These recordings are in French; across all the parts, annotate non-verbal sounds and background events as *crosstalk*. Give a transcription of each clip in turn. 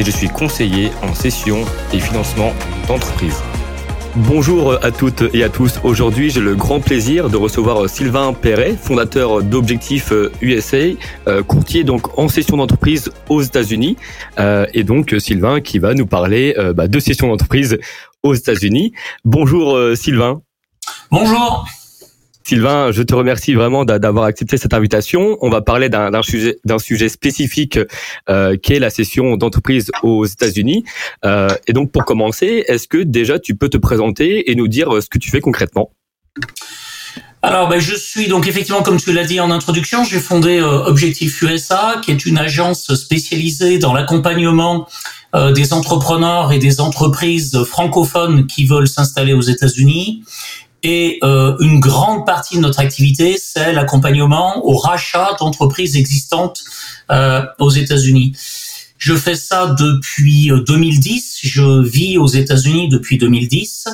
et je suis conseiller en session et financement d'entreprise. Bonjour à toutes et à tous. Aujourd'hui, j'ai le grand plaisir de recevoir Sylvain Perret, fondateur d'Objectif USA, euh, courtier donc en session d'entreprise aux États-Unis, euh, et donc Sylvain qui va nous parler euh, bah, de session d'entreprise aux États-Unis. Bonjour Sylvain. Bonjour. Sylvain, je te remercie vraiment d'avoir accepté cette invitation. On va parler d'un sujet, spécifique euh, qui est la session d'entreprise aux États-Unis. Euh, et donc, pour commencer, est-ce que déjà tu peux te présenter et nous dire euh, ce que tu fais concrètement? Alors, ben, je suis donc effectivement, comme tu l'as dit en introduction, j'ai fondé Objectif USA, qui est une agence spécialisée dans l'accompagnement des entrepreneurs et des entreprises francophones qui veulent s'installer aux États-Unis. Et euh, une grande partie de notre activité, c'est l'accompagnement au rachat d'entreprises existantes euh, aux États-Unis. Je fais ça depuis 2010. Euh, je vis aux États-Unis depuis 2010.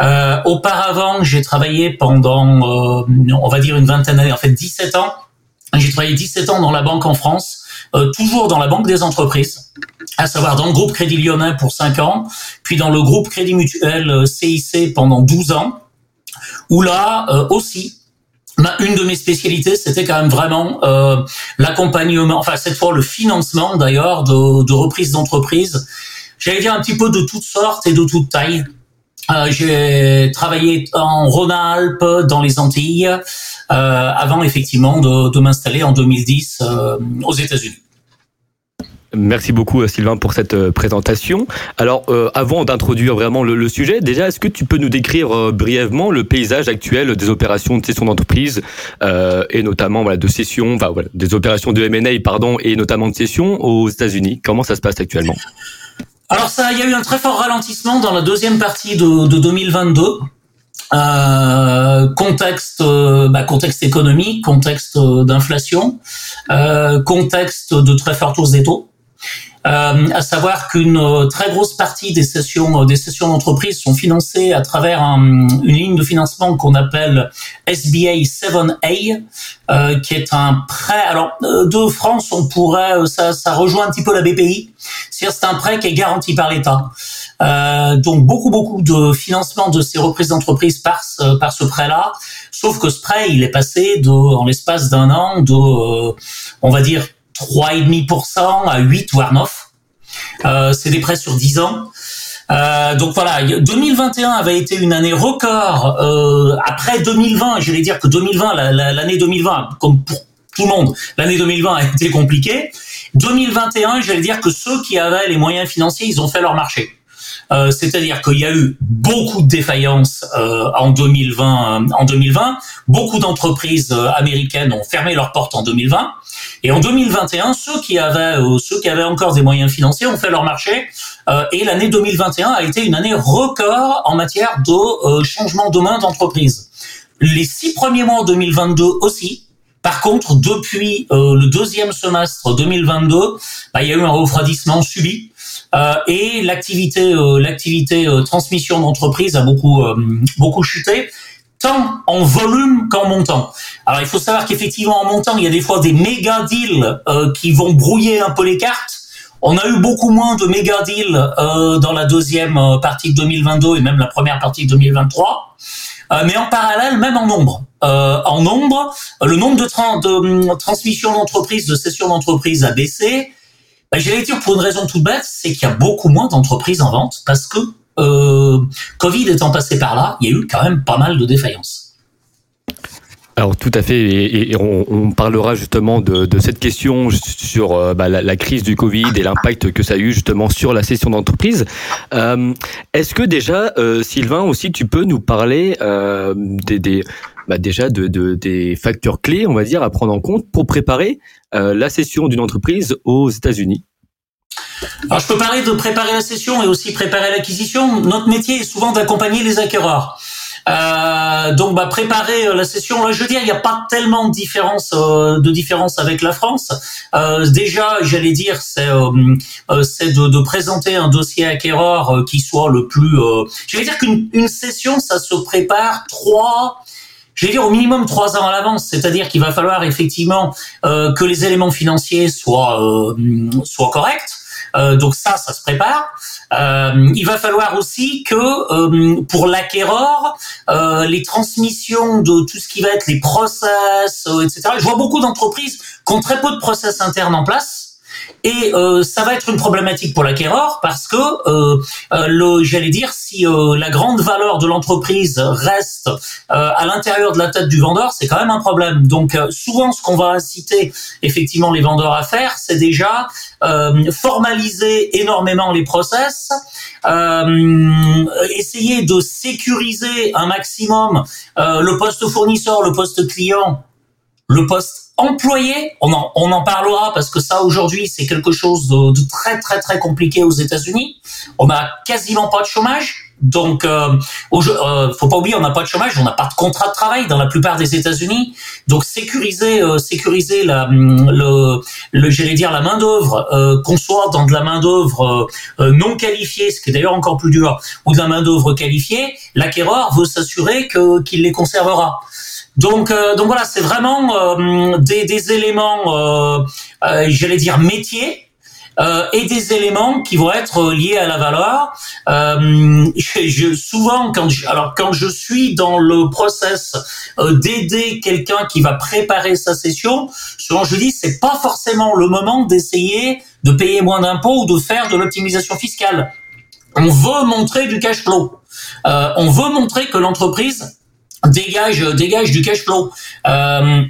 Euh, auparavant, j'ai travaillé pendant, euh, on va dire une vingtaine d'années, en fait 17 ans. J'ai travaillé 17 ans dans la banque en France, euh, toujours dans la banque des entreprises, à savoir dans le groupe Crédit Lyonnais pour 5 ans, puis dans le groupe Crédit Mutuel CIC pendant 12 ans où là euh, aussi, une de mes spécialités, c'était quand même vraiment euh, l'accompagnement, enfin cette fois le financement d'ailleurs de, de reprises d'entreprise. J'allais dire un petit peu de toutes sortes et de toutes tailles. Euh, j'ai travaillé en Rhône-Alpes, dans les Antilles, euh, avant effectivement de, de m'installer en 2010 euh, aux États-Unis. Merci beaucoup euh, Sylvain pour cette euh, présentation. Alors euh, avant d'introduire vraiment le, sujet, déjà est-ce que tu peux nous décrire brièvement le paysage actuel des opérations de cession d'entreprise et notamment voilà, de cession, enfin, voilà, des opérations de M&A pardon et notamment de cession aux États-Unis? Comment ça se passe actuellement? Alors ça, il y a eu un très fort ralentissement dans la deuxième partie de, de 2022. Euh, contexte, bah, contexte économique, contexte d'inflation, euh, contexte de très forte hausse des taux. Euh, à savoir qu'une euh, très grosse partie des sessions euh, des sessions d'entreprise sont financées à travers une ligne de financement qu'on appelle SBA 7A, euh, qui est un prêt. Alors de France, on pourrait ça, ça rejoint un petit peu la BPI. C'est un prêt qui est garanti par l'État. Donc beaucoup beaucoup de financement de ces reprises d'entreprise par par ce prêt-là. Sauf que ce prêt, il est passé de en l'espace d'un an de on va dire 3,5% à 8 voire 9. Euh, c'est des prêts sur 10 ans. Euh, donc voilà, 2021 avait été une année record. Euh, après 2020, je vais dire que 2020, l'année 2020, comme pour tout le monde, l'année 2020 a été compliquée. 2021, j'allais dire que ceux qui avaient les moyens financiers, ils ont fait leur marché. Euh, c'est-à-dire qu'il y a eu beaucoup de défaillances euh, en 2020. en 2020, beaucoup d'entreprises américaines ont fermé leurs portes en 2020. Et en 2021, ceux qui avaient euh, ceux qui avaient encore des moyens financiers ont fait leur marché. Euh, et l'année 2021 a été une année record en matière de euh, changement de main d'entreprise. Les six premiers mois en 2022 aussi. Par contre, depuis le deuxième semestre 2022, bah, il y a eu un refroidissement subi et l'activité l'activité transmission d'entreprise a beaucoup beaucoup chuté tant en volume qu'en montant. Alors il faut savoir qu'effectivement en montant, il y a des fois des méga deals euh, qui vont brouiller un peu les cartes. On a eu beaucoup moins de méga deals euh, dans la deuxième euh, partie de 2022 et même la première partie de 2023. mais en parallèle, même en nombre. en nombre, le nombre de, de transmissions d'entreprises, de sessions d'entreprises a baissé. Ben, J'allais dire pour une raison toute bête, c'est qu'il y a beaucoup moins d'entreprises en vente parce que euh, Covid étant passé par là, il y a eu quand même pas mal de défaillances. Alors tout à fait, et, on, parlera justement de, cette question sur euh, bah, la, crise du Covid et l'impact que ça a eu justement sur la session d'entreprise. Euh, est-ce que déjà, Sylvain, aussi, tu peux nous parler des, bah, déjà de, des facteurs clés, on va dire, à prendre en compte pour préparer la session d'une entreprise aux États-Unis? Alors, je peux parler de préparer la session et aussi préparer l'acquisition. Notre métier est souvent d'accompagner les acquéreurs. Euh, donc, bah, préparer euh, la session, là, je veux dire, il n'y a pas tellement de différence, euh, de différence avec la France. Déjà, j'allais dire, c'est c'est de, de, présenter un dossier acquéreur qui soit le plus. je vais dire qu'une session, ça se prépare trois je vais dire au minimum trois ans à l'avance, c'est-à-dire qu'il va falloir effectivement euh, que les éléments financiers soient euh, soient corrects. Euh, donc ça, ça se prépare. Euh, il va falloir aussi que euh, pour l'acquéreur, euh, les transmissions de tout ce qui va être les process, etc. Je vois beaucoup d'entreprises qui ont très peu de process internes en place. Et euh, ça va être une problématique pour l'acquéreur parce que, euh, euh le, j'allais dire, si euh, la grande valeur de l'entreprise reste euh, à l'intérieur de la tête du vendeur, c'est quand même un problème. Donc souvent, ce qu'on va inciter effectivement les vendeurs à faire, c'est déjà formaliser énormément les process, essayer de sécuriser un maximum le poste fournisseur, le poste client, le poste employés, on en, on en parlera parce que ça aujourd'hui c'est quelque chose de, de, très très très compliqué aux États-Unis. On a quasiment pas de chômage. Donc, euh, euh, faut pas oublier, on n'a pas de chômage, on n'a pas de contrat de travail dans la plupart des États-Unis. Donc, sécuriser, euh, sécuriser la, le, le j'allais dire la main d'œuvre, euh, qu'on soit dans de la main d'œuvre euh, non qualifiée, ce qui est d'ailleurs encore plus dur, ou de la main d'œuvre qualifiée, l'acquéreur veut s'assurer que qu'il les conservera. Donc, euh, donc voilà, c'est vraiment euh, des, des, éléments, euh, euh j'allais dire métiers, et des éléments qui vont être liés à la valeur. Je, je, souvent, quand je, alors quand je suis dans le process d'aider quelqu'un qui va préparer sa session, souvent je dis c'est pas forcément le moment d'essayer de payer moins d'impôts ou de faire de l'optimisation fiscale. On veut montrer du cash flow. on veut montrer que l'entreprise dégage dégage du cash flow. Euh,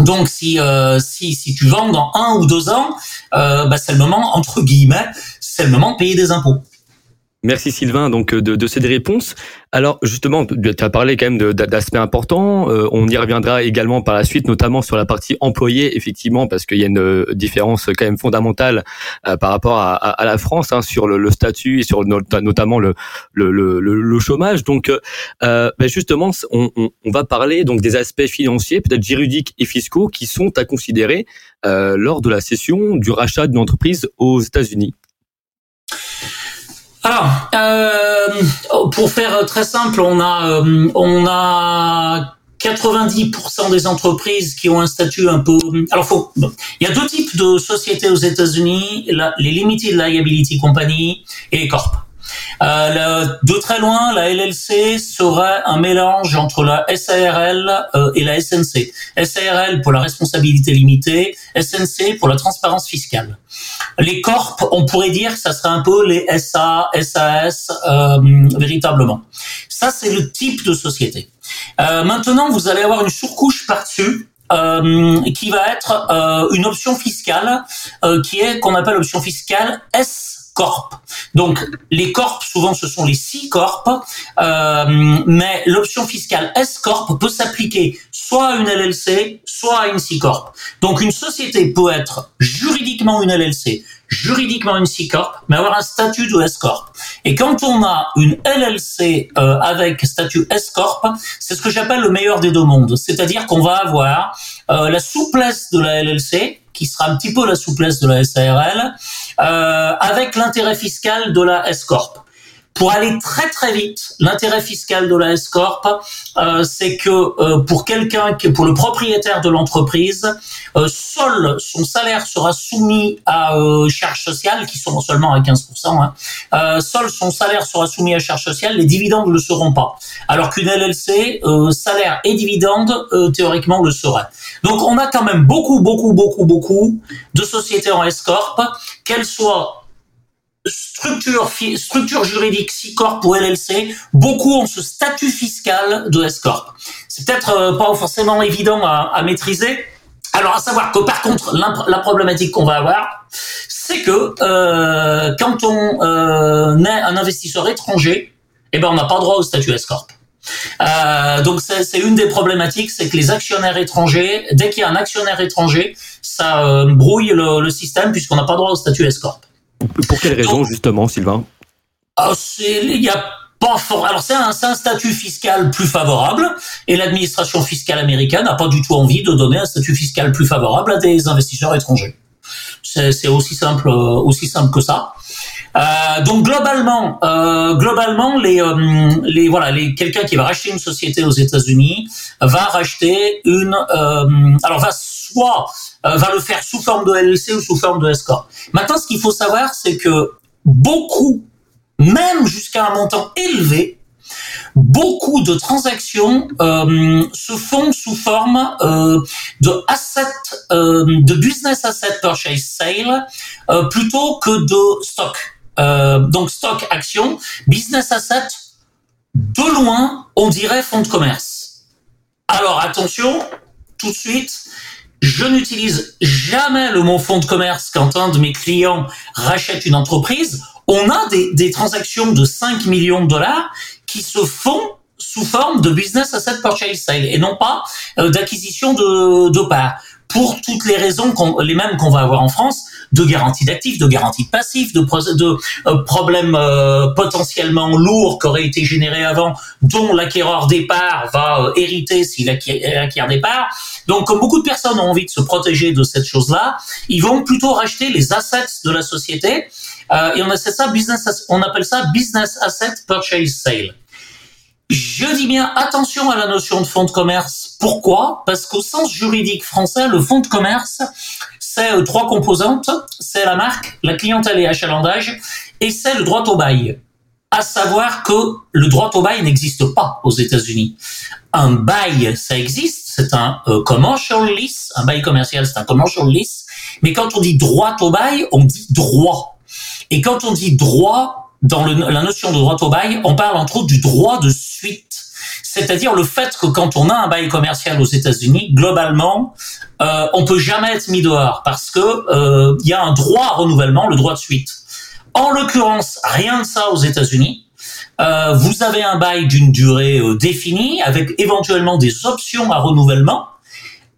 donc si, euh, si si tu vends dans un ou deux ans, euh, bah, c'est le moment entre guillemets, c'est le moment de payer des impôts. Merci Sylvain donc de, de ces réponses. Alors justement, tu as parlé quand même d'aspects importants. Euh, on y reviendra également par la suite, notamment sur la partie employé, effectivement, parce qu'il y a une euh, différence quand même fondamentale euh, par rapport à, la France hein, sur le, statut et sur notamment le, chômage. Donc euh, ben justement, on, on, on, va parler donc des aspects financiers, peut-être juridiques et fiscaux, qui sont à considérer lors de la cession du rachat d'une entreprise aux États-Unis. Alors, euh, pour faire très simple, on a, euh, on a 90% des entreprises qui ont un statut un peu. Alors, faut, il y a deux types de sociétés aux États-Unis les limited liability company et les corps. Euh, de très loin, la LLC serait un mélange entre la SARL euh, et la SNC. SARL pour la responsabilité limitée, SNC pour la transparence fiscale. Les corps, on pourrait dire que ça serait un peu les SA, SAS euh, véritablement. Ça, c'est le type de société. Maintenant, vous allez avoir une surcouche par-dessus qui va être une option fiscale qui est qu'on appelle option fiscale S corp. Donc les corps souvent ce sont les six corps, euh, mais l'option fiscale S corp peut s'appliquer soit à une LLC, soit à une C corp. Donc une société peut être juridiquement une LLC, juridiquement une C corp, mais avoir un statut de S corp. Et quand on a une LLC euh, avec statut S corp, c'est ce que j'appelle le meilleur des deux mondes, c'est-à-dire qu'on va avoir euh, la souplesse de la LLC qui sera un petit peu la souplesse de la SARL, avec l'intérêt fiscal de la S-Corp. Pour aller très très vite, l'intérêt fiscal de la S-Corp, euh, c'est que euh, pour quelqu'un, pour le propriétaire de l'entreprise, euh, seul son salaire sera soumis à euh, charges sociales, qui sont seulement à 15%, hein, euh, seul son salaire sera soumis à charges sociales, les dividendes ne le seront pas. Alors qu'une LLC, salaire et dividendes, théoriquement, le seraient. Donc on a quand même beaucoup, beaucoup, beaucoup, beaucoup de sociétés en S-Corp, qu'elles soient structure, structure juridique C-Corp ou LLC, beaucoup ont ce statut fiscal de S-Corp. C'est peut-être euh, pas forcément évident à, à, maîtriser. Alors à savoir que par contre, la problématique qu'on va avoir, c'est que euh, quand on euh, est un investisseur étranger, eh ben on n'a pas droit au statut S-Corp. Euh, donc c'est une des problématiques, c'est que les actionnaires étrangers, dès qu'il y a un actionnaire étranger, ça euh, brouille le, le système puisqu'on n'a pas droit au statut S-Corp. Pour quelle raison, justement, Sylvain Il y a pas fort. Alors c'est un, un, statut fiscal plus favorable et l'administration fiscale américaine n'a pas du tout envie de donner un statut fiscal plus favorable à des investisseurs étrangers. C'est aussi simple, aussi simple que ça. Euh, donc globalement, euh, globalement, les, euh, les voilà, les quelqu'un qui va racheter une société aux États-Unis va racheter une, euh, alors va soit euh, va le faire sous forme de LLC ou sous forme de S corp. Maintenant, ce qu'il faut savoir, c'est que beaucoup, même jusqu'à un montant élevé, beaucoup de transactions euh, se font sous forme euh, de de business asset purchase sale, plutôt que de stock. donc stock action, business asset, de loin, on dirait fonds de commerce. Alors attention, tout de suite, je n'utilise jamais le mot fonds de commerce quand un de mes clients rachète une entreprise. On a des, transactions de 5 millions de dollars qui se font sous forme de business asset purchase sale et non pas euh, d'acquisition de, de parts pour toutes les raisons les mêmes qu'on va avoir en France, de garantie d'actifs, de garantie de passifs, de, de euh, problèmes euh, potentiellement lourds qui auraient été générés avant, dont l'acquéreur des parts va hériter s'il acquiert, parts. Donc, comme beaucoup de personnes ont envie de se protéger de cette chose-là, ils vont plutôt racheter les assets de la société et on, ça business, on appelle ça business asset purchase sale. Je dis bien attention à la notion de fonds de commerce. Pourquoi? Parce qu'au sens juridique français, le fonds de commerce, c'est euh, trois composantes. C'est la marque, la clientèle et achalandage, et c'est le droit au bail. À savoir que le droit au bail n'existe pas aux États-Unis. Un bail, ça existe, c'est un euh, commercial lease, un bail commercial, c'est un commercial lease. Mais quand on dit droit au bail, on dit droit. Et quand on dit droit, dans la notion de droit au bail, on parle entre autres du droit de suite. C'est-à-dire le fait que quand on a un bail commercial aux États-Unis, globalement, euh, on peut jamais être mis dehors parce que euh, il y a un droit à renouvellement, le droit de suite. En l'occurrence, rien de ça aux États-Unis. Euh, vous avez un bail d'une durée euh, définie avec éventuellement des options à renouvellement.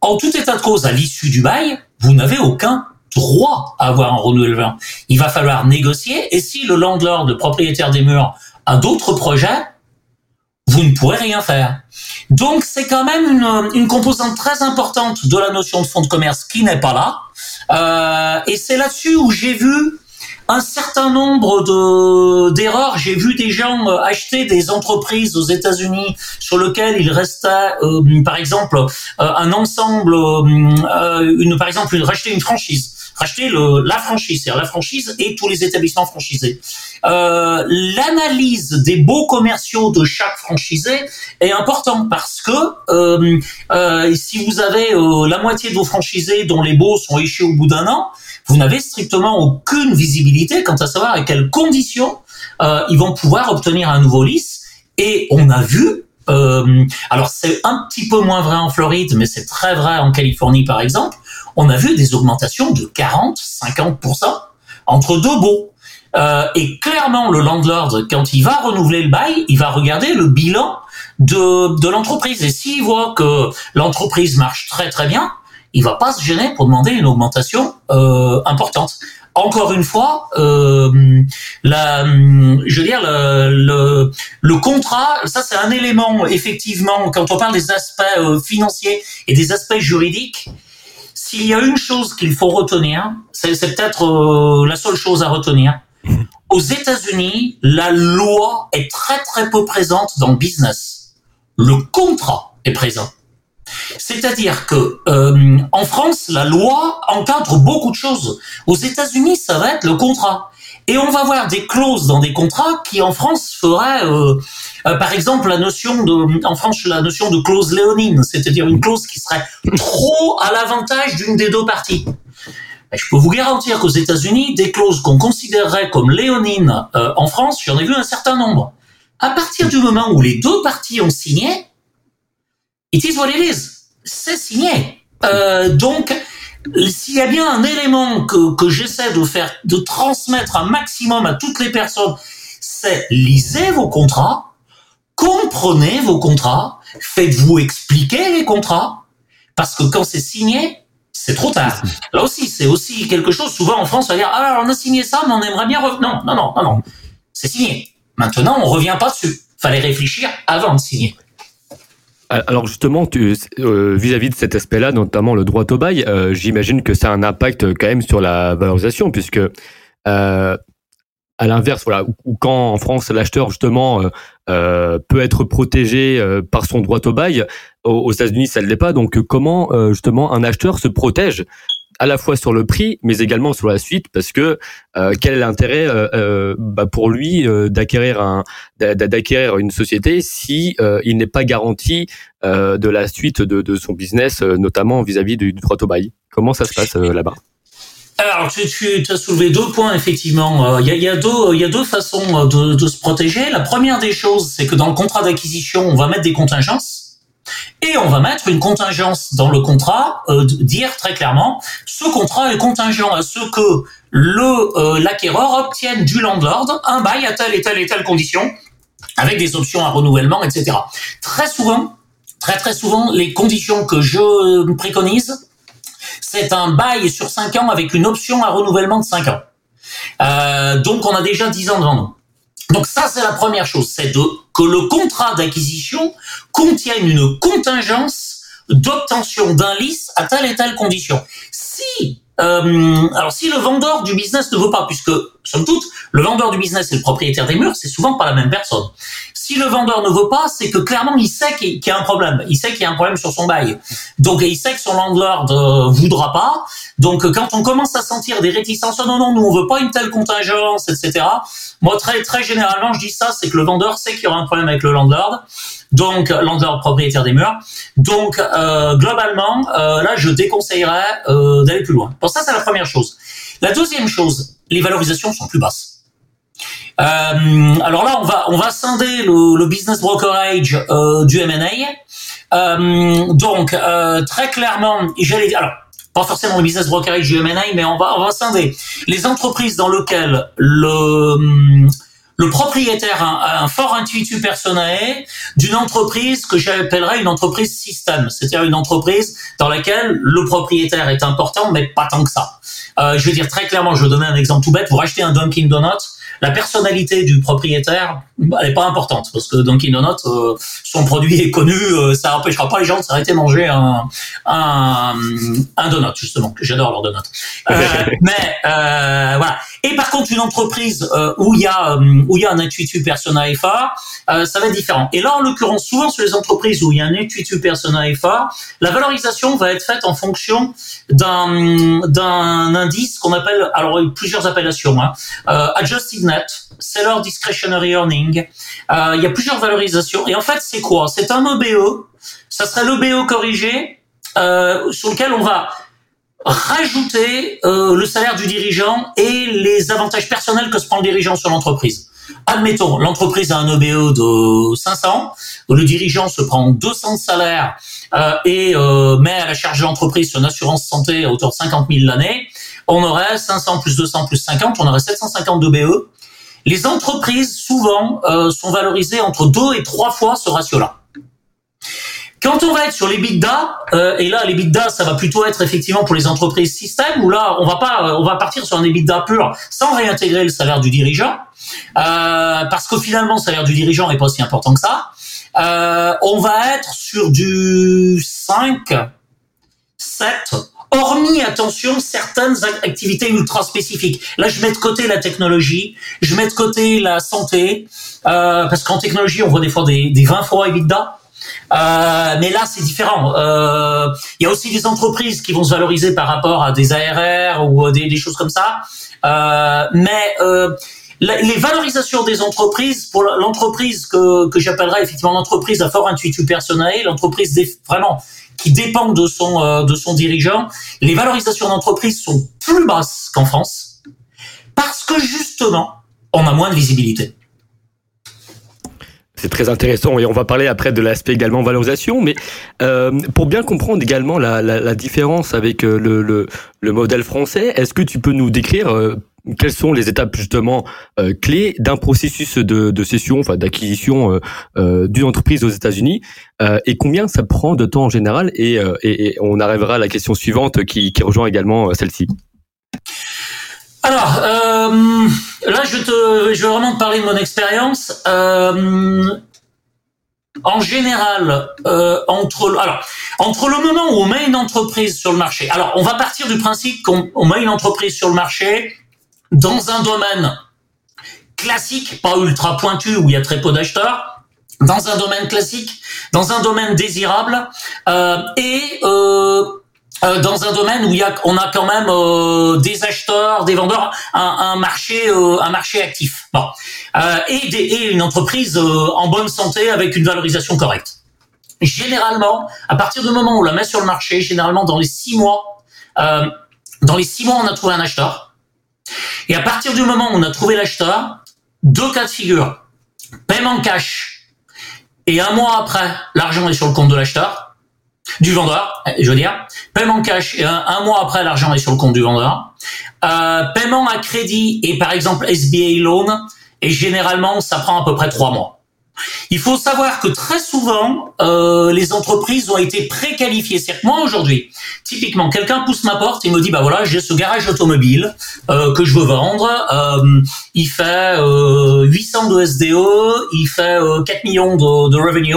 En tout état de cause, à l'issue du bail, vous n'avez aucun droit à avoir un renouvellement. Il va falloir négocier et si le landlord, le propriétaire des murs, a d'autres projets, vous ne pourrez rien faire. Donc c'est quand même une, une, composante très importante de la notion de fonds de commerce qui n'est pas là. Euh, et c'est là-dessus où j'ai vu un certain nombre de d'erreurs. J'ai vu des gens euh, acheter des entreprises aux États-Unis sur lesquelles il restait, euh, par exemple, euh, un ensemble, une, par exemple, racheter une franchise racheter le, la franchise, c'est-à-dire la franchise et tous les établissements franchisés. Euh, L'analyse des beaux commerciaux de chaque franchisé est important parce que euh, euh, si vous avez euh, la moitié de vos franchisés dont les beaux sont échus au bout d'un an, vous n'avez strictement aucune visibilité quant à savoir à quelles conditions euh, ils vont pouvoir obtenir un nouveau lice. Et on a vu euh, alors c'est un petit peu moins vrai en Floride, mais c'est très vrai en Californie par exemple on a vu des augmentations de 40, 50% entre deux baux. Euh, et clairement, le landlord, quand il va renouveler le bail, il va regarder le bilan de, de l'entreprise. Et s'il voit que l'entreprise marche très très bien, il va pas se gêner pour demander une augmentation euh, importante. Encore une fois, euh, je veux dire, le, le, le contrat, ça c'est un élément, effectivement, quand on parle des aspects euh, financiers et des aspects juridiques, s'il y a une chose qu'il faut retenir, c'est peut-être euh, la seule chose à retenir. Aux États-Unis, la loi est très très peu présente dans le business. Le contrat est présent. C'est-à-dire que euh, en France, la loi encadre beaucoup de choses. Aux États-Unis, ça va être le contrat. Et on va voir des clauses dans des contrats qui en France feraient, euh, euh, par exemple, la notion de, en France, la notion de clause léonine, c'est-à-dire une clause qui serait trop à l'avantage d'une des deux parties. je peux vous garantir qu'aux États-Unis, des clauses qu'on considérerait comme léonines euh, en France, j'en ai vu un certain nombre. À partir du moment où les deux parties ont signé, it is what it is. C'est signé. donc, s'il y a bien un élément que, que j'essaie de faire, de transmettre un maximum à toutes les personnes, c'est lisez vos contrats, comprenez vos contrats, faites-vous expliquer les contrats, parce que quand c'est signé, c'est trop tard. Là aussi, c'est aussi quelque chose. Souvent en France, on va dire ah on a signé ça, mais on aimerait bien revenir. Non, non, non, non, non. C'est signé. Maintenant, on revient pas dessus. Fallait réfléchir avant de signer. Alors justement, euh, vis-à-vis de cet aspect-là, notamment le droit au bail, euh, j'imagine que ça a un impact quand même sur la valorisation, puisque euh, à l'inverse, voilà, ou quand en France l'acheteur justement peut être protégé par son droit au bail, aux, États-Unis ça ne l'est pas. Donc comment justement un acheteur se protège à la fois sur le prix, mais également sur la suite, parce que euh, quel est l'intérêt euh, euh bah pour lui euh, d'acquérir un d'acquérir une société si il n'est pas garanti de la suite de, de son business, notamment vis-à-vis du, du droit au bail? Comment ça se passe là-bas? Alors, tu, tu as soulevé deux points, effectivement. Il y, a, y, a deux, y a deux façons de, de se protéger. La première des choses, c'est que dans le contrat d'acquisition, on va mettre des contingences. Et on va mettre une contingence dans le contrat, euh, dire très clairement, ce contrat est contingent à ce que le euh, l'acquéreur obtienne du landlord un bail à telle et telle et telle condition, avec des options à renouvellement, etc. Très souvent, très très souvent, les conditions que je préconise, c'est un bail sur 5 ans avec une option à renouvellement de 5 ans. Euh, donc on a déjà 10 ans devant nous. Donc ça, c'est la première chose, c'est que le contrat d'acquisition contienne une contingence d'obtention d'un lice à telle et telle condition. Si euh, alors si le vendeur du business ne veut pas, puisque somme toute, le vendeur du business et le propriétaire des murs, c'est souvent pas la même personne. Si le vendeur ne veut pas, c'est que clairement il sait qu'il y a un problème. Il sait qu'il y a un problème sur son bail. Donc il sait que son landlord euh, voudra pas. Donc quand on commence à sentir des réticences, oh non non, nous on veut pas une telle contingence, etc. Moi très très généralement je dis ça, c'est que le vendeur sait qu'il y aura un problème avec le landlord. Donc landlord propriétaire des murs. Donc euh, globalement, euh, là je déconseillerais euh, d'aller plus loin. Bon ça c'est la première chose. La deuxième chose, les valorisations sont plus basses. Euh, alors là, on va on va scinder le, business brokerage euh, du M&A. Euh, donc très clairement, j'allais dire alors pas forcément le business brokerage du M&A, mais on va on va scinder les entreprises dans lesquelles le le propriétaire a un, fort intuitu personnel d'une entreprise que j'appellerais une entreprise système, c'est-à-dire une entreprise dans laquelle le propriétaire est important, mais pas tant que ça. Je vais dire très clairement, je vais donner un exemple tout bête. Vous rachetez un Dunkin' Donuts, la personnalité du propriétaire, elle est pas importante parce que Dunkin' Donuts, euh, son produit est connu, euh, ça empêchera pas les gens de s'arrêter manger un, un, un donut justement, que j'adore leur donut. Euh, *laughs* mais euh, voilà. Et par contre, une entreprise où il y a où il y a un intuitu persona fort, ça va être différent. Et là, en l'occurrence, souvent sur les entreprises où il y a un intuitu persona fort, la valorisation va être faite en fonction d'un d'un indice qu'on appelle, alors plusieurs appellations, hein, adjusted net, seller discretionary earning. Euh, il y a plusieurs valorisations. Et en fait, c'est quoi? C'est un OBE. Ça serait l'OBE corrigé euh, sur lequel on va rajouter euh, le salaire du dirigeant et les avantages personnels que se prend le dirigeant sur l'entreprise. Admettons, l'entreprise a un OBE de 500, le dirigeant se prend 200 de salaire euh, et euh, met à la charge de l'entreprise son assurance santé à hauteur de 50 000 l'année, on aurait 500 plus 200 plus 50, on aurait 750 d'OBE. Les entreprises, souvent, euh, sont valorisées entre deux et trois fois ce ratio-là. Quand on va être sur les bidda, euh, et là les bidda, ça va plutôt être effectivement pour les entreprises système, où là on va pas, euh, on va partir sur un EBITDA pur sans réintégrer le salaire du dirigeant, euh, parce que finalement le salaire du dirigeant est pas aussi important que ça. On va être sur du 5, 7, hormis, attention, certaines activités ultra spécifiques. Là, je mets de côté la technologie, je mets de côté la santé, parce qu'en technologie, on voit des fois des, des 20 fois EBITDA. Euh, mais là, c'est différent. Euh, il y a aussi des entreprises qui vont se valoriser par rapport à des ARR ou des, choses comme ça. Euh, mais euh, les valorisations des entreprises, pour l'entreprise que, que j'appellerais effectivement l'entreprise à fort intuitu personnel, l'entreprise vraiment qui dépend de son, euh, de son dirigeant, les valorisations d'entreprise sont plus basses qu'en France parce que justement, on a moins de visibilité. C'est très intéressant et on va parler après de l'aspect également valorisation, mais euh, pour bien comprendre également la, différence avec euh, le, le, le, modèle français, est-ce que tu peux nous décrire euh, quelles sont les étapes justement clés d'un processus de, de cession, enfin d'acquisition d'une entreprise aux États-Unis, et combien ça prend de temps en général et, on arrivera à la question suivante qui rejoint également celle-ci? Alors là, je te, vais vraiment te parler de mon expérience. en général, entre alors entre le moment où on met une entreprise sur le marché, alors on va partir du principe qu'on met une entreprise sur le marché dans un domaine classique, pas ultra pointu où il y a très peu d'acheteurs, dans un domaine classique, dans un domaine désirable euh, et euh, euh, dans un domaine où il y a, on a quand même euh, des acheteurs, des vendeurs, un, un marché, euh, un marché actif. Bon, euh, et, des, et, une entreprise en bonne santé avec une valorisation correcte. Généralement, à partir du moment où on la met sur le marché, généralement dans les six mois, dans les six mois, on a trouvé un acheteur. Et à partir du moment où on a trouvé l'acheteur, deux cas de figure. Paiement cash. Et un mois après, l'argent est sur le compte de l'acheteur, du vendeur, je veux dire. Paiement cash un, mois après, l'argent est sur le compte du vendeur. Euh, paiement à crédit et par exemple SBA loan. Et généralement, ça prend à peu près trois mois. Il faut savoir que très souvent, euh, les entreprises ont été préqualifiées. C'est-à-dire que moi aujourd'hui, typiquement, quelqu'un pousse ma porte et me dit, bah voilà, j'ai ce garage automobile euh, que je veux vendre. Euh, il fait 800 de SDE, il fait 4 millions de, de revenue,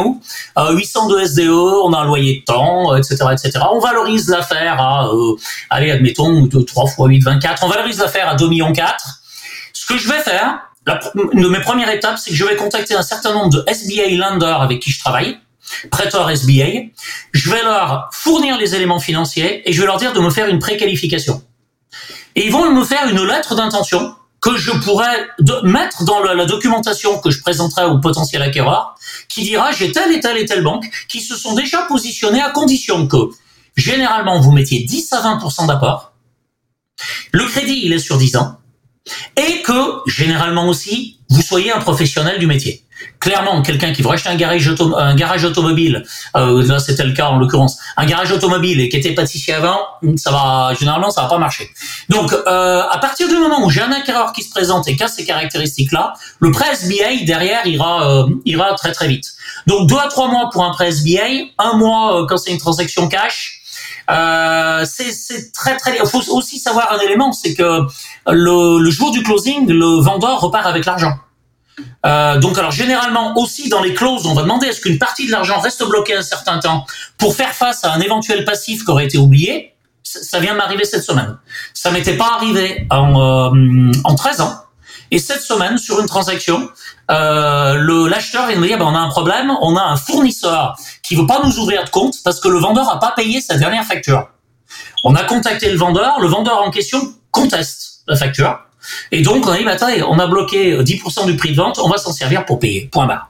800 de SDE, on a un loyer de temps, etc., etc. On valorise l'affaire à, allez, admettons, 3 fois 8, 24. On valorise l'affaire à 2 millions 4. Ce que je vais faire, une de mes premières étapes, c'est que je vais contacter un certain nombre de SBA lenders avec qui je travaille, prêteurs SBA. Je vais leur fournir les éléments financiers et je vais leur dire de me faire une préqualification. Et ils vont me faire une lettre d'intention que je pourrais mettre dans la, documentation que je présenterai au potentiel acquéreur, qui dira j'ai telle et telle et telle banque qui se sont déjà positionnées à condition que généralement vous mettiez 10 à 20% d'apport. Le crédit, il est sur 10 ans et que généralement aussi vous soyez un professionnel du métier. Clairement, quelqu'un qui veut acheter un garage, automobile, euh, là c'était le cas en l'occurrence, un garage automobile et qui était pâtissier avant, ça va généralement ça va pas marcher. Donc euh, à partir du moment où j'ai un acquéreur qui se présente et qui a ces caractéristiques-là, le prêt SBA derrière ira euh, ira très très vite. Donc deux à trois mois pour un prêt SBA, un mois euh, quand c'est une transaction cash, euh, c'est très très. Il faut aussi savoir un élément, c'est que le, le, jour du closing, le vendeur repart avec l'argent. Euh, donc alors généralement aussi dans les clauses, on va demander est-ce qu'une partie de l'argent reste bloquée un certain temps pour faire face à un éventuel passif qui aurait été oublié. Ça vient de m'arriver cette semaine. Ça m'était pas arrivé en, euh, en 13 ans. Et cette semaine, sur une transaction, euh, le l'acheteur vient me dire, ben, on a un problème, on a un fournisseur qui veut pas nous ouvrir de compte parce que le vendeur a pas payé sa dernière facture. On a contacté le vendeur, le vendeur en question conteste la facture. Et donc, on a dit, bah, attendez, on a bloqué 10% du prix de vente, on va s'en servir pour payer. Point barre.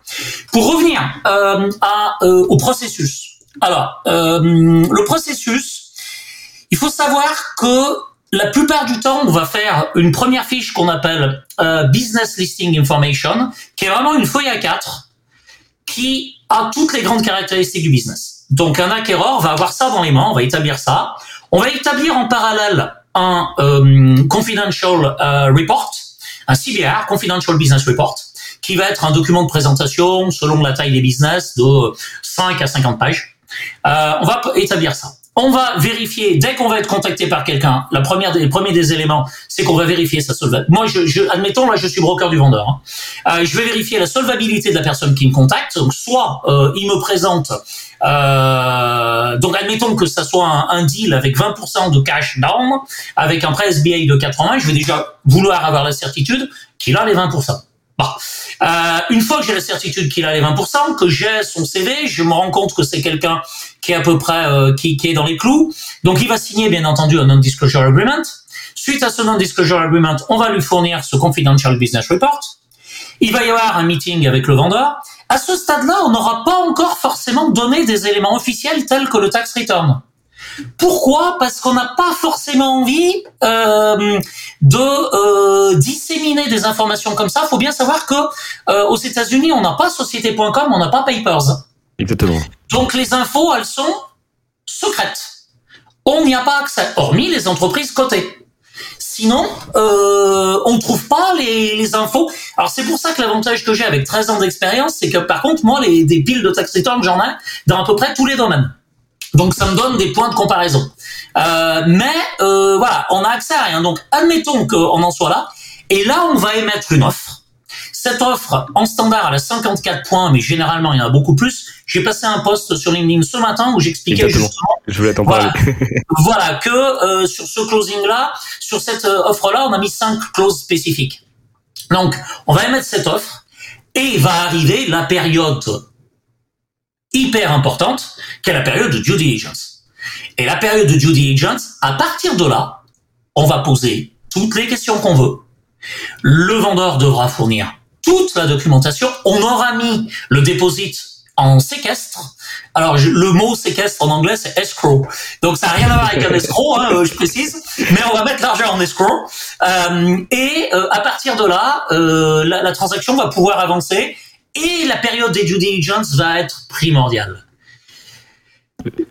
Pour revenir euh, à, euh, au processus. Alors, euh, le processus, il faut savoir que la plupart du temps, on va faire une première fiche qu'on appelle euh, Business Listing Information, qui est vraiment une feuille à 4 qui a toutes les grandes caractéristiques du business. Donc un acquéreur va avoir ça dans les mains, on va établir ça. On va établir en parallèle un euh, confidential euh, report, un CBR, confidential business report, qui va être un document de présentation selon la taille des business de 5 à 50 pages. Euh, on va établir ça. On va vérifier dès qu'on va être contacté par quelqu'un. La première, des, premier des éléments, c'est qu'on va vérifier sa solvabilité. Moi, je, je, admettons là, je suis broker du vendeur. Hein. Euh, je vais vérifier la solvabilité de la personne qui me contacte. Donc, soit euh, il me présente. Euh, donc, admettons que ça soit un, un deal avec 20% de cash down, avec un prêt SBA de 80. Je vais déjà vouloir avoir la certitude qu'il a les 20%. Bon. Euh, une fois que j'ai la certitude qu'il a les 20%, que j'ai son CV, je me rends compte que c'est quelqu'un qui est à peu près euh, qui, qui, est dans les clous. Donc il va signer bien entendu un non-disclosure agreement. Suite à ce non-disclosure agreement, on va lui fournir ce confidential business report. Il va y avoir un meeting avec le vendeur. À ce stade-là, on n'aura pas encore forcément donné des éléments officiels tels que le tax return. Pourquoi? Parce qu'on n'a pas forcément envie euh, de euh, disséminer des informations comme ça. Il faut bien savoir que euh, aux États-Unis, on n'a pas société.com, on n'a pas Papers. Exactement. Donc les infos, elles sont secrètes. On n'y a pas accès, hormis les entreprises cotées. Sinon, euh, on trouve pas les, les infos. Alors c'est pour ça que l'avantage que j'ai avec 13 ans d'expérience, c'est que par contre, moi, les, des piles de tax return, j'en ai dans à peu près tous les domaines. Donc ça me donne des points de comparaison. Euh, mais euh, voilà, on a accès à rien. Donc admettons qu'on en soit là, et là on va émettre une offre. Cette offre en standard elle a 54 points, mais généralement il y en a beaucoup plus. J'ai passé un post sur LinkedIn ce matin où j'expliquais justement. Je voulais t'en Voilà, parler. *laughs* voilà que euh, sur ce closing là, sur cette euh, offre là, on a mis cinq clauses spécifiques. Donc on va émettre cette offre et va arriver la période hyper importante, qui est la période de due diligence. Et la période de due diligence, à partir de là, on va poser toutes les questions qu'on veut. Le vendeur devra fournir toute la documentation. On aura mis le deposit en séquestre. Alors le mot séquestre en anglais c'est escrow. Donc ça n'a rien à voir avec un escroc, hein, euh, je précise. Mais on va mettre l'argent en escrow. Euh, et euh, à partir de là, la transaction va pouvoir avancer et la période des due diligence va être primordiale.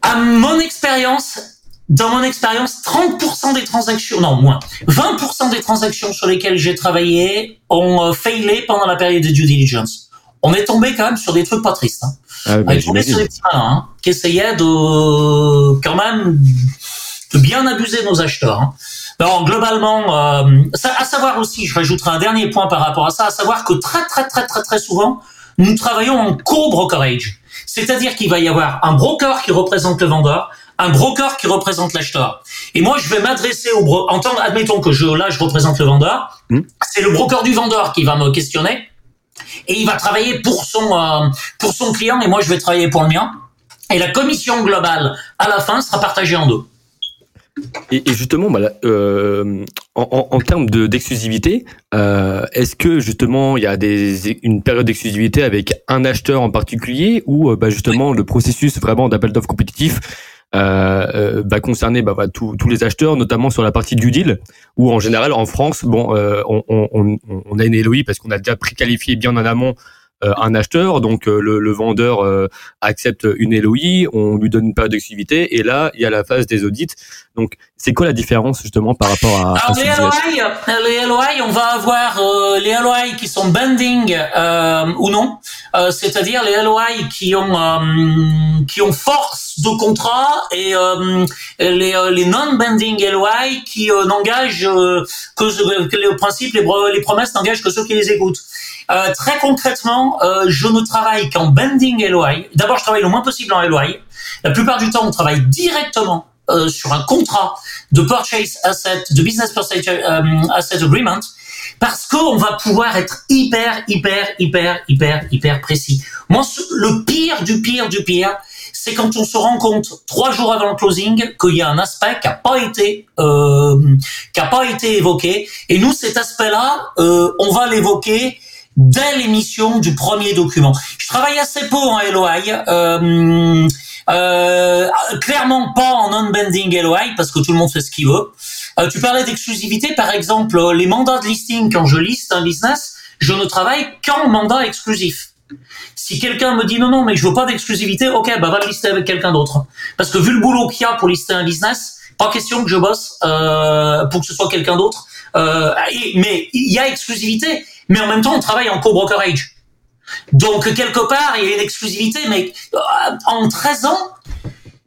À mon expérience, dans mon expérience, 30% des transactions, non moins, 20% des transactions sur lesquelles j'ai travaillé ont euh, failé pendant la période de due diligence. On est tombé quand même sur des trucs pas tristes. Hein. Ah, On est tombé sur des petits malins hein, qui essayaient de quand même de bien abuser nos acheteurs. Hein. Alors globalement, euh, à savoir aussi, je rajouterai un dernier point par rapport à ça, à savoir que très très très très très souvent, nous travaillons en co-brokerage. C'est-à-dire qu'il va y avoir un broker qui représente le vendeur, un broker qui représente l'acheteur. Et moi, je vais m'adresser au broker. En tant, admettons que je, là, je représente le vendeur. Hmm. C'est le broker du vendeur qui va me questionner et il va travailler pour son euh, pour son client et moi je vais travailler pour le mien. Et la commission globale à la fin sera partagée en deux. Et, et justement, bah, euh, en, en, en termes de- d'exclusivité, euh, est-ce que justement il y a des, une période d'exclusivité avec un acheteur en particulier ou euh, bah, justement le processus vraiment d'appel d'offres compétitif euh, euh, va concerner bah, bah, tous les acheteurs, notamment sur la partie du deal, où en général en France, bon, euh, on, on, on, a une LOI parce qu'on a déjà préqualifié bien en amont un acheteur, donc euh, le, le vendeur euh, accepte une LOI, on lui donne une période d'exclusivité, et là il y a la phase des audits. Donc c'est quoi la différence justement par rapport à, à Alors les LOI, euh, les LOI, on va avoir euh, les LOI qui sont bending euh, ou non, Euh, c'est-à-dire les LOI qui ont euh, qui ont force de contrat et euh, les, euh, les non-bending LOI qui euh, n'engagent euh, que, que les principes, les, les promesses n'engagent que ceux qui les écoutent. Euh, très concrètement, euh, je ne travaille qu'en bending LOI. D'abord, je travaille le moins possible en LOI. La plupart du temps, on travaille directement euh, sur un contrat de purchase asset, de business purchase euh, asset agreement, parce qu'on va pouvoir être hyper, hyper, hyper, hyper, hyper précis. Moi, le pire du pire du pire, c'est quand on se rend compte trois jours avant le closing qu'il y a un aspect qui n'a pas été euh, qui a pas été évoqué. Et nous, cet aspect-là, euh, on va l'évoquer dès l'émission du premier document. Je travaille assez peu en LOI. Euh, euh, clairement pas en non-bending LOI parce que tout le monde fait ce qu'il veut. Euh, tu parlais d'exclusivité, par exemple, les mandats de listing, quand je liste un business, je ne travaille qu'en mandat exclusif. Si quelqu'un me dit non, non, mais je veux pas d'exclusivité, ok, bah va le lister avec quelqu'un d'autre. Parce que vu le boulot qu'il y a pour lister un business, pas question que je bosse euh, pour que ce soit quelqu'un d'autre. Euh, mais il y a exclusivité, mais en même temps, on travaille en co-brokerage. Donc, quelque part, il y a une exclusivité, mais euh, en 13 ans,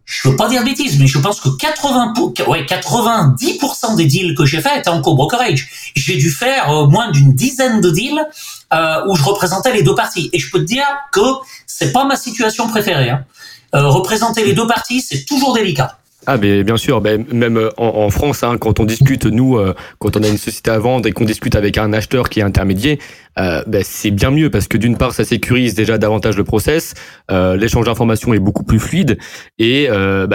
je veux pas dire bêtises, mais je pense que 80, pour- ouais, 90% des deals que j'ai faits étaient en co-brokerage. J'ai dû faire euh, moins d'une dizaine de deals euh, où je représentais les deux parties. Et je peux te dire que c'est pas ma situation préférée. hein. Euh, représenter les deux parties, c'est toujours délicat. Ah, mais bien sûr, ben, même euh, en, en France, hein, quand on discute, nous, euh, quand on a une société à vendre et qu'on discute avec un acheteur qui est intermédiaire, euh, ben, c'est bien mieux parce que d'une part, ça sécurise déjà davantage le process, euh, l'échange d'informations est beaucoup plus fluide et euh,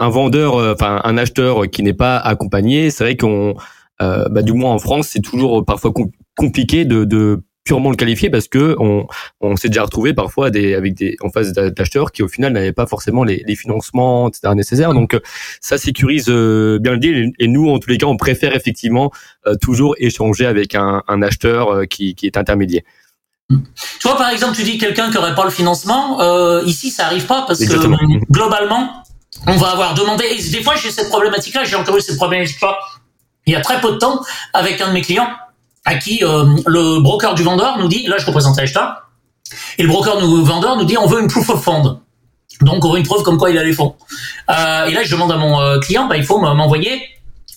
un vendeur, enfin un acheteur qui n'est pas accompagné, c'est vrai qu'on, ben, du moins en France, c'est toujours parfois com- compliqué de, de purement le qualifier parce que on, on s'est déjà retrouvé parfois des, avec des, en face d'a- d'acheteurs qui au final n'avaient pas forcément les, les financements etc., nécessaires. Donc euh, ça sécurise euh, bien le deal et, nous en tous les cas on préfère effectivement euh, toujours échanger avec un, un acheteur qui, qui est intermédiaire. Tu vois, par exemple, tu dis quelqu'un qui aurait pas le financement. Euh, ici, ça arrive pas parce Exactement. que globalement, on va avoir demandé. Et des fois, j'ai cette problématique-là. J'ai encore eu cette problématique-là il y a très peu de temps avec un de mes clients à qui euh, le broker du vendeur nous dit, là je représente l'acheteur, et le broker du vendeur nous dit on veut une proof of fund. Donc on veut une preuve comme quoi il a les fonds. Euh, et là je demande à mon euh, client, bah, il faut m'envoyer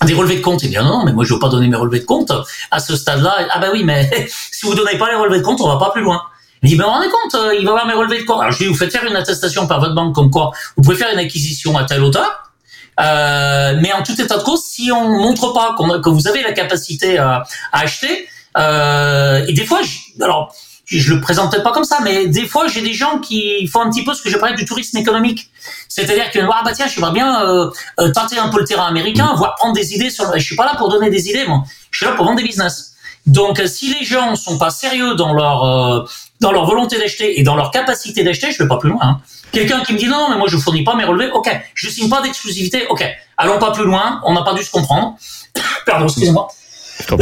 des relevés de compte. Il dit ah non, mais moi je veux pas donner mes relevés de compte à ce stade-là. Ah bah oui, mais *laughs* si vous donnez pas les relevés de compte, on va pas plus loin. Il dit, ben, rendez compte, il va avoir mes relevés de compte. Alors, je dis, vous faites faire une attestation par votre banque comme quoi vous pouvez faire une acquisition à telle hauteur. Euh, mais en tout état de cause, si on montre pas que vous avez la capacité à, acheter, euh, et des fois, je, alors je le présente peut-être pas comme ça, mais des fois j'ai des gens qui font un petit peu ce que je parlais du tourisme économique, c'est-à-dire que ah bah tiens, je voudrais bien euh, euh, tenter un peu le terrain américain, voire prendre des idées sur. Je suis pas là pour donner des idées, moi, je suis là pour vendre des business. Donc, si les gens sont pas sérieux dans leur euh, dans leur volonté d'acheter et dans leur capacité d'acheter, je vais pas plus loin. Hein. Quelqu'un qui me dit non, non, mais moi je fournis pas mes relevés, ok, je signe pas d'exclusivité, ok, allons pas plus loin, on n'a pas dû se comprendre. *coughs* Pardon, excusez-moi. *coughs*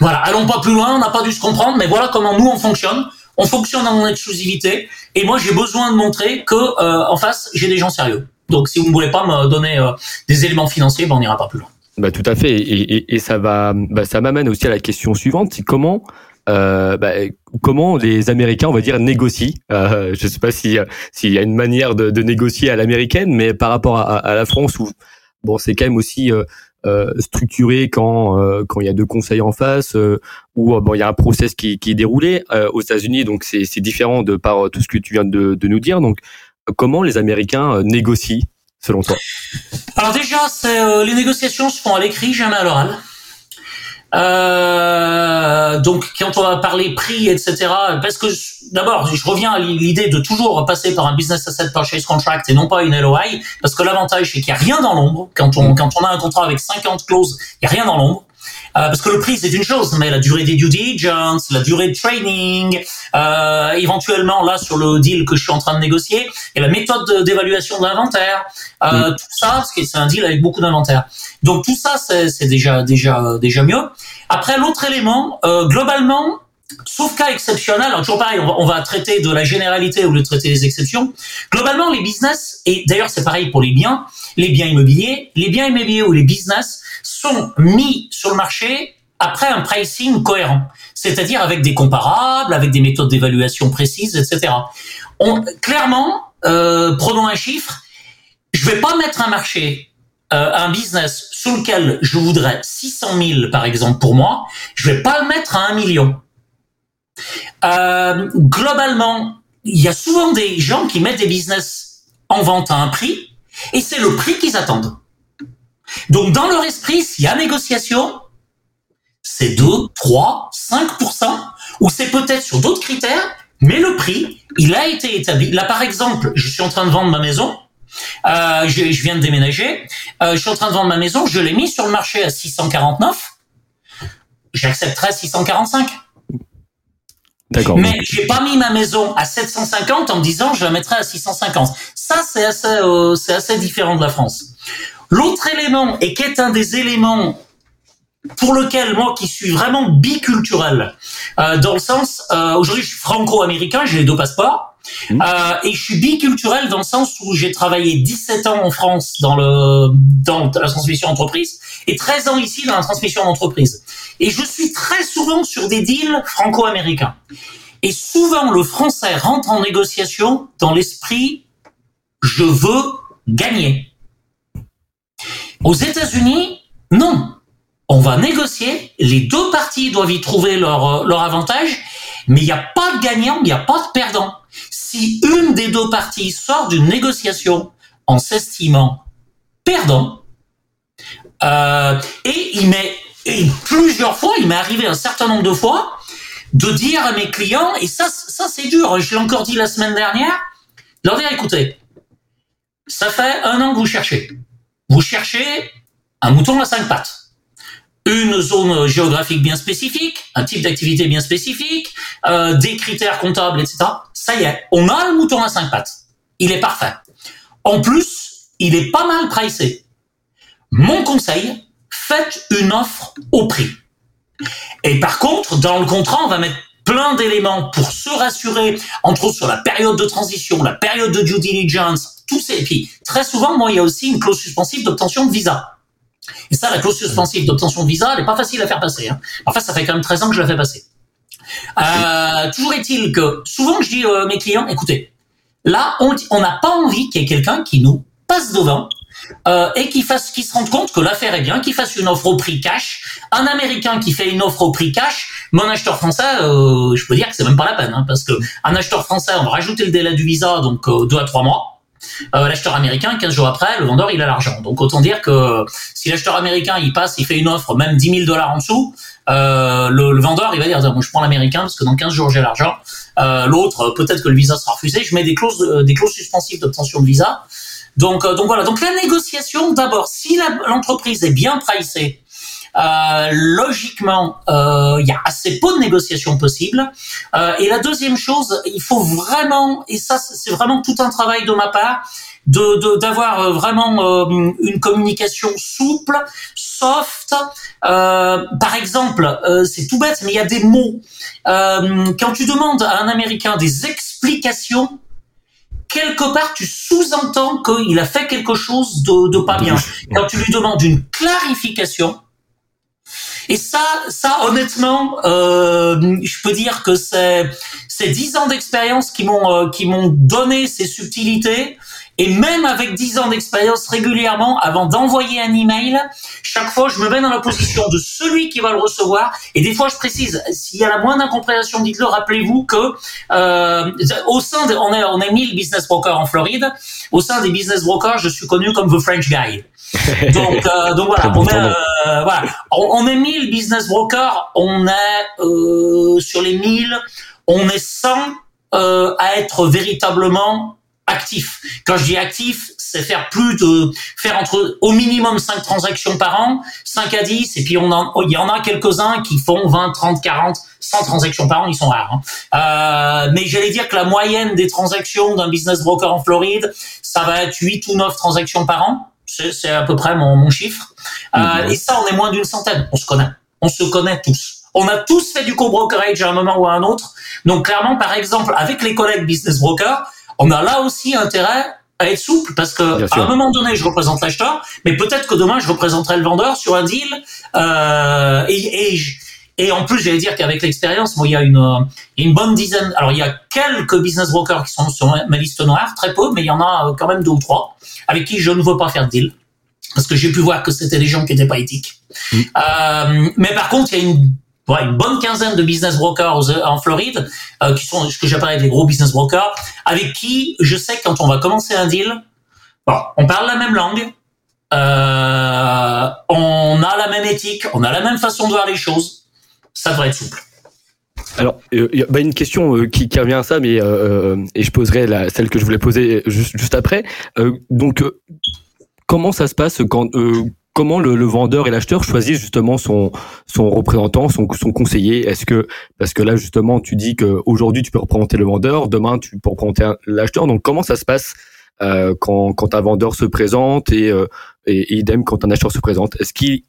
voilà, allons pas plus loin, on n'a pas dû se comprendre, mais voilà comment nous on fonctionne. On fonctionne en exclusivité, et moi j'ai besoin de montrer que euh, en face j'ai des gens sérieux. Donc si vous ne voulez pas me donner euh, des éléments financiers, ben, on n'ira pas plus loin. Bah, tout à fait, et, et, et ça va, bah, ça m'amène aussi à la question suivante, c'est comment euh, bah, comment les Américains, on va dire, négocient. Euh, je ne sais pas si s'il y a une manière de, de négocier à l'américaine, mais par rapport à, à, la France, où bon, c'est quand même aussi euh, euh structuré quand euh, quand il y a deux conseils en face, euh, ou bon, il y a un process qui, qui est déroulé. aux États-Unis, donc c'est différent de par tout ce que tu viens de, de nous dire. Donc, comment les Américains négocient selon toi? Alors déjà, les négociations se font à l'écrit, jamais à l'oral. Euh, donc quand on va parler prix, etc. Parce que d'abord, je reviens à l'idée de toujours passer par un business asset purchase contract et non pas une LOI, parce que l'avantage c'est qu'il n'y a rien dans l'ombre. Quand on quand on a un contrat avec 50 clauses, il n'y a rien dans l'ombre. Euh, parce que le prix c'est une chose, mais la durée des due diligence, la durée de training, euh, éventuellement là sur le deal que je suis en train de négocier, et la méthode d'évaluation de l'inventaire, euh, tout ça, parce que c'est un deal avec beaucoup d'inventaire. Donc tout ça c'est déjà déjà déjà mieux. Après l'autre élément, euh, globalement, Sauf cas exceptionnel, alors toujours pareil, on va, on va, traiter de la généralité au lieu de traiter les exceptions. Globalement, les business, et d'ailleurs c'est pareil pour les biens, les biens immobiliers, les biens immobiliers ou les business sont mis sur le marché après un pricing cohérent, c'est-à-dire avec des comparables, avec des méthodes d'évaluation précises, etc. Clairement, euh, prenons un chiffre, je vais pas mettre un marché euh, un business sur lequel je voudrais 600 000 par exemple pour moi, je vais pas le mettre à un million. Euh, globalement, il y a souvent des gens qui mettent des business en vente à un prix et c'est le prix qu'ils attendent. Donc dans leur esprit, s'il y a négociation, c'est 2, 3, 5%, ou c'est peut-être sur d'autres critères, mais le prix, il a été établi. Là, par exemple, je suis en train de vendre ma maison, euh, je, je, viens de déménager, euh, je suis en train de vendre ma maison, je l'ai mis sur le marché à 649, j'accepterai 645. D'accord. Mais j'ai pas mis ma maison à 750 en me disant je la mettrai à 650. Ça c'est assez euh, c'est assez différent de la France. L'autre élément et qui est un des éléments pour lequel moi qui suis vraiment biculturel euh, dans le sens euh, aujourd'hui je suis franco-américain j'ai les deux passeports mmh. euh, et je suis biculturel dans le sens où j'ai travaillé 17 ans en France dans le dans la transmission d'entreprise et 13 ans ici dans la transmission d'entreprise. Et je suis très souvent sur des deals franco-américains. Et souvent le français rentre en négociation dans l'esprit je veux gagner aux États-Unis non on va négocier, les deux parties doivent y trouver leur, euh, avantage, mais il n'y a pas de gagnant, il n'y a pas de perdant. Si une des deux parties sort d'une négociation en s'estimant perdant, euh, et il m'est et plusieurs fois, il m'est arrivé un certain nombre de fois de dire à mes clients, et ça, ça c'est dur, je l'ai encore dit la semaine dernière, leur dire écoutez, ça fait un an que vous cherchez. Vous cherchez un mouton à cinq pattes une zone géographique bien spécifique, un type d'activité bien spécifique, euh, des critères comptables, etc. Ça y est, on a le mouton à cinq pattes. Il est parfait. En plus, il est pas mal pricé. Mon conseil, faites une offre au prix. Et par contre, dans le contrat, on va mettre plein d'éléments pour se rassurer, entre autres sur la période de transition, la période de due diligence, tout ces. Et puis, très souvent, moi, il y a aussi une clause suspensive d'obtention de visa. Et ça, la clause suspensive d'obtention de visa, elle n'est pas facile à faire passer. Hein. En fait, ça fait quand même 13 ans que je la fais passer. Euh, toujours est-il que souvent je dis à mes clients, écoutez, là, on n'a pas envie qu'il y ait quelqu'un qui nous passe devant euh, et qui fasse, qui se rende compte que l'affaire est bien, qui fasse une offre au prix cash. Un Américain qui fait une offre au prix cash, mon acheteur français, euh, je peux dire que c'est même pas la peine, hein, parce que un acheteur français, on va rajouter le délai du visa, donc euh, deux à trois mois. Euh, l'acheteur américain, 15 jours après, le vendeur, il a l'argent. Donc autant dire que si l'acheteur américain, il passe, il fait une offre, même 10 000 dollars en dessous, euh, le, le, vendeur, il va dire, moi je prends l'américain parce que dans 15 jours j'ai l'argent. Euh, L'autre, peut-être que le visa sera refusé. Je mets des clauses, des clauses suspensives d'obtention de visa. Donc, euh, donc voilà. Donc la négociation, d'abord, si l'entreprise est bien pricée, euh, logiquement, euh, il y a assez peu de négociations possibles. Euh, et la deuxième chose, il faut vraiment, et ça c'est vraiment tout un travail de ma part, de d'avoir euh, vraiment une communication souple, soft. par exemple, c'est tout bête, mais il y a des mots. quand tu demandes à un Américain des explications quelque part, tu sous-entends qu'il a fait quelque chose de, de pas bien. Quand tu lui demandes une clarification, et ça, ça honnêtement, euh, je peux dire que c'est c'est dix ans d'expérience qui m'ont euh, qui m'ont donné ces subtilités. Et même avec dix ans d'expérience régulièrement, avant d'envoyer un email, chaque fois je me mets dans la position de celui qui va le recevoir. Et des fois je précise, s'il y a la moindre incompréhension, dites-le. Rappelez-vous que euh, au sein de, on est on est 1000 business brokers en Floride. Au sein des business brokers, je suis connu comme the French guy. *laughs* donc, euh, donc voilà, on est, euh, voilà, on, on, est 1000 business brokers, on est euh, sur les 1000, on est 100 euh, à être véritablement actif. Quand je dis actif, c'est faire plus de faire entre au minimum 5 transactions par an, 5 à 10 et puis on en, il y en a quelques-uns qui font 20, 30, 40, 100 transactions par an, ils sont rares. Hein. Euh, mais j'allais dire que la moyenne des transactions d'un business broker en Floride, ça va être 8 ou 9 transactions par an c'est à peu près mon, mon chiffre. Euh, et ça, on est moins d'une centaine. On se connaît. On se connaît tous. On a tous fait du co-brokerage à un moment ou à un autre. Donc clairement, par exemple, avec les collègues business brokers, on a là aussi intérêt à être souple parce que à un moment donné, je représente l'acheteur, mais peut-être que demain, je représenterai le vendeur sur un deal. Euh, et, et et en plus, j'allais dire qu'avec l'expérience, moi, il y a une, une bonne dizaine. Alors, il y a quelques business brokers qui sont sur ma liste noire, très peu, mais il y en a quand même deux ou trois avec qui je ne veux pas faire de deal parce que j'ai pu voir que c'était des gens qui n'étaient pas éthiques. Mm. Euh, mais par contre, il y a une, une bonne quinzaine de business brokers en Floride euh, qui sont ce que j'appelle des gros business brokers, avec qui je sais que quand on va commencer un deal, bon, on parle la même langue, euh, on a la même éthique, on a la même façon de voir les choses ça devrait être souple. Alors, euh, y a, bah, une question euh, qui, qui, revient à ça, mais euh, et je poserai la, celle que je voulais poser juste après. donc, comment ça se passe quand comment le, le, vendeur et l'acheteur choisissent justement son son représentant, son, conseiller? Est-ce que parce que là justement tu dis que aujourd'hui tu peux représenter le vendeur, demain tu peux représenter l'acheteur. Donc comment ça se passe quand quand un vendeur se présente et, et, idem quand un acheteur se présente? Est-ce qu'il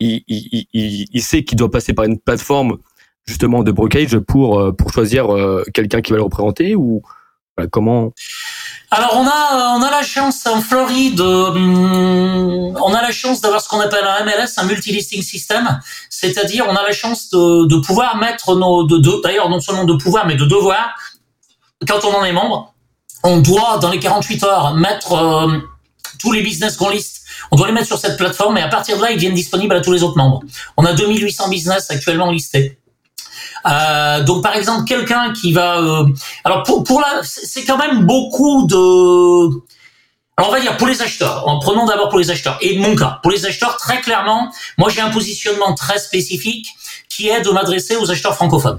il, il, il, sait qu'il doit passer par une plateforme justement de brokerage pour euh, pour choisir euh, quelqu'un qui va le représenter ou comment alors on a on a la chance en Floride, hum, on a la chance d'avoir ce qu'on appelle un MLS, un multi-listing system, c'est-à-dire on a la chance de, pouvoir mettre nos de, d'ailleurs non seulement de pouvoir mais de devoir quand on en est membre, on doit dans les 48 heures mettre euh, tous les business qu'on liste on doit les mettre sur cette plateforme et à partir de là, ils deviennent disponibles à tous les autres membres. On a 2800 business actuellement listés. Euh, donc par exemple quelqu'un qui va euh, alors pour pour la c'est quand même beaucoup de alors on va dire pour les acheteurs en prenant d'abord pour les acheteurs et mon cas pour les acheteurs très clairement moi j'ai un positionnement très spécifique qui est de m'adresser aux acheteurs francophones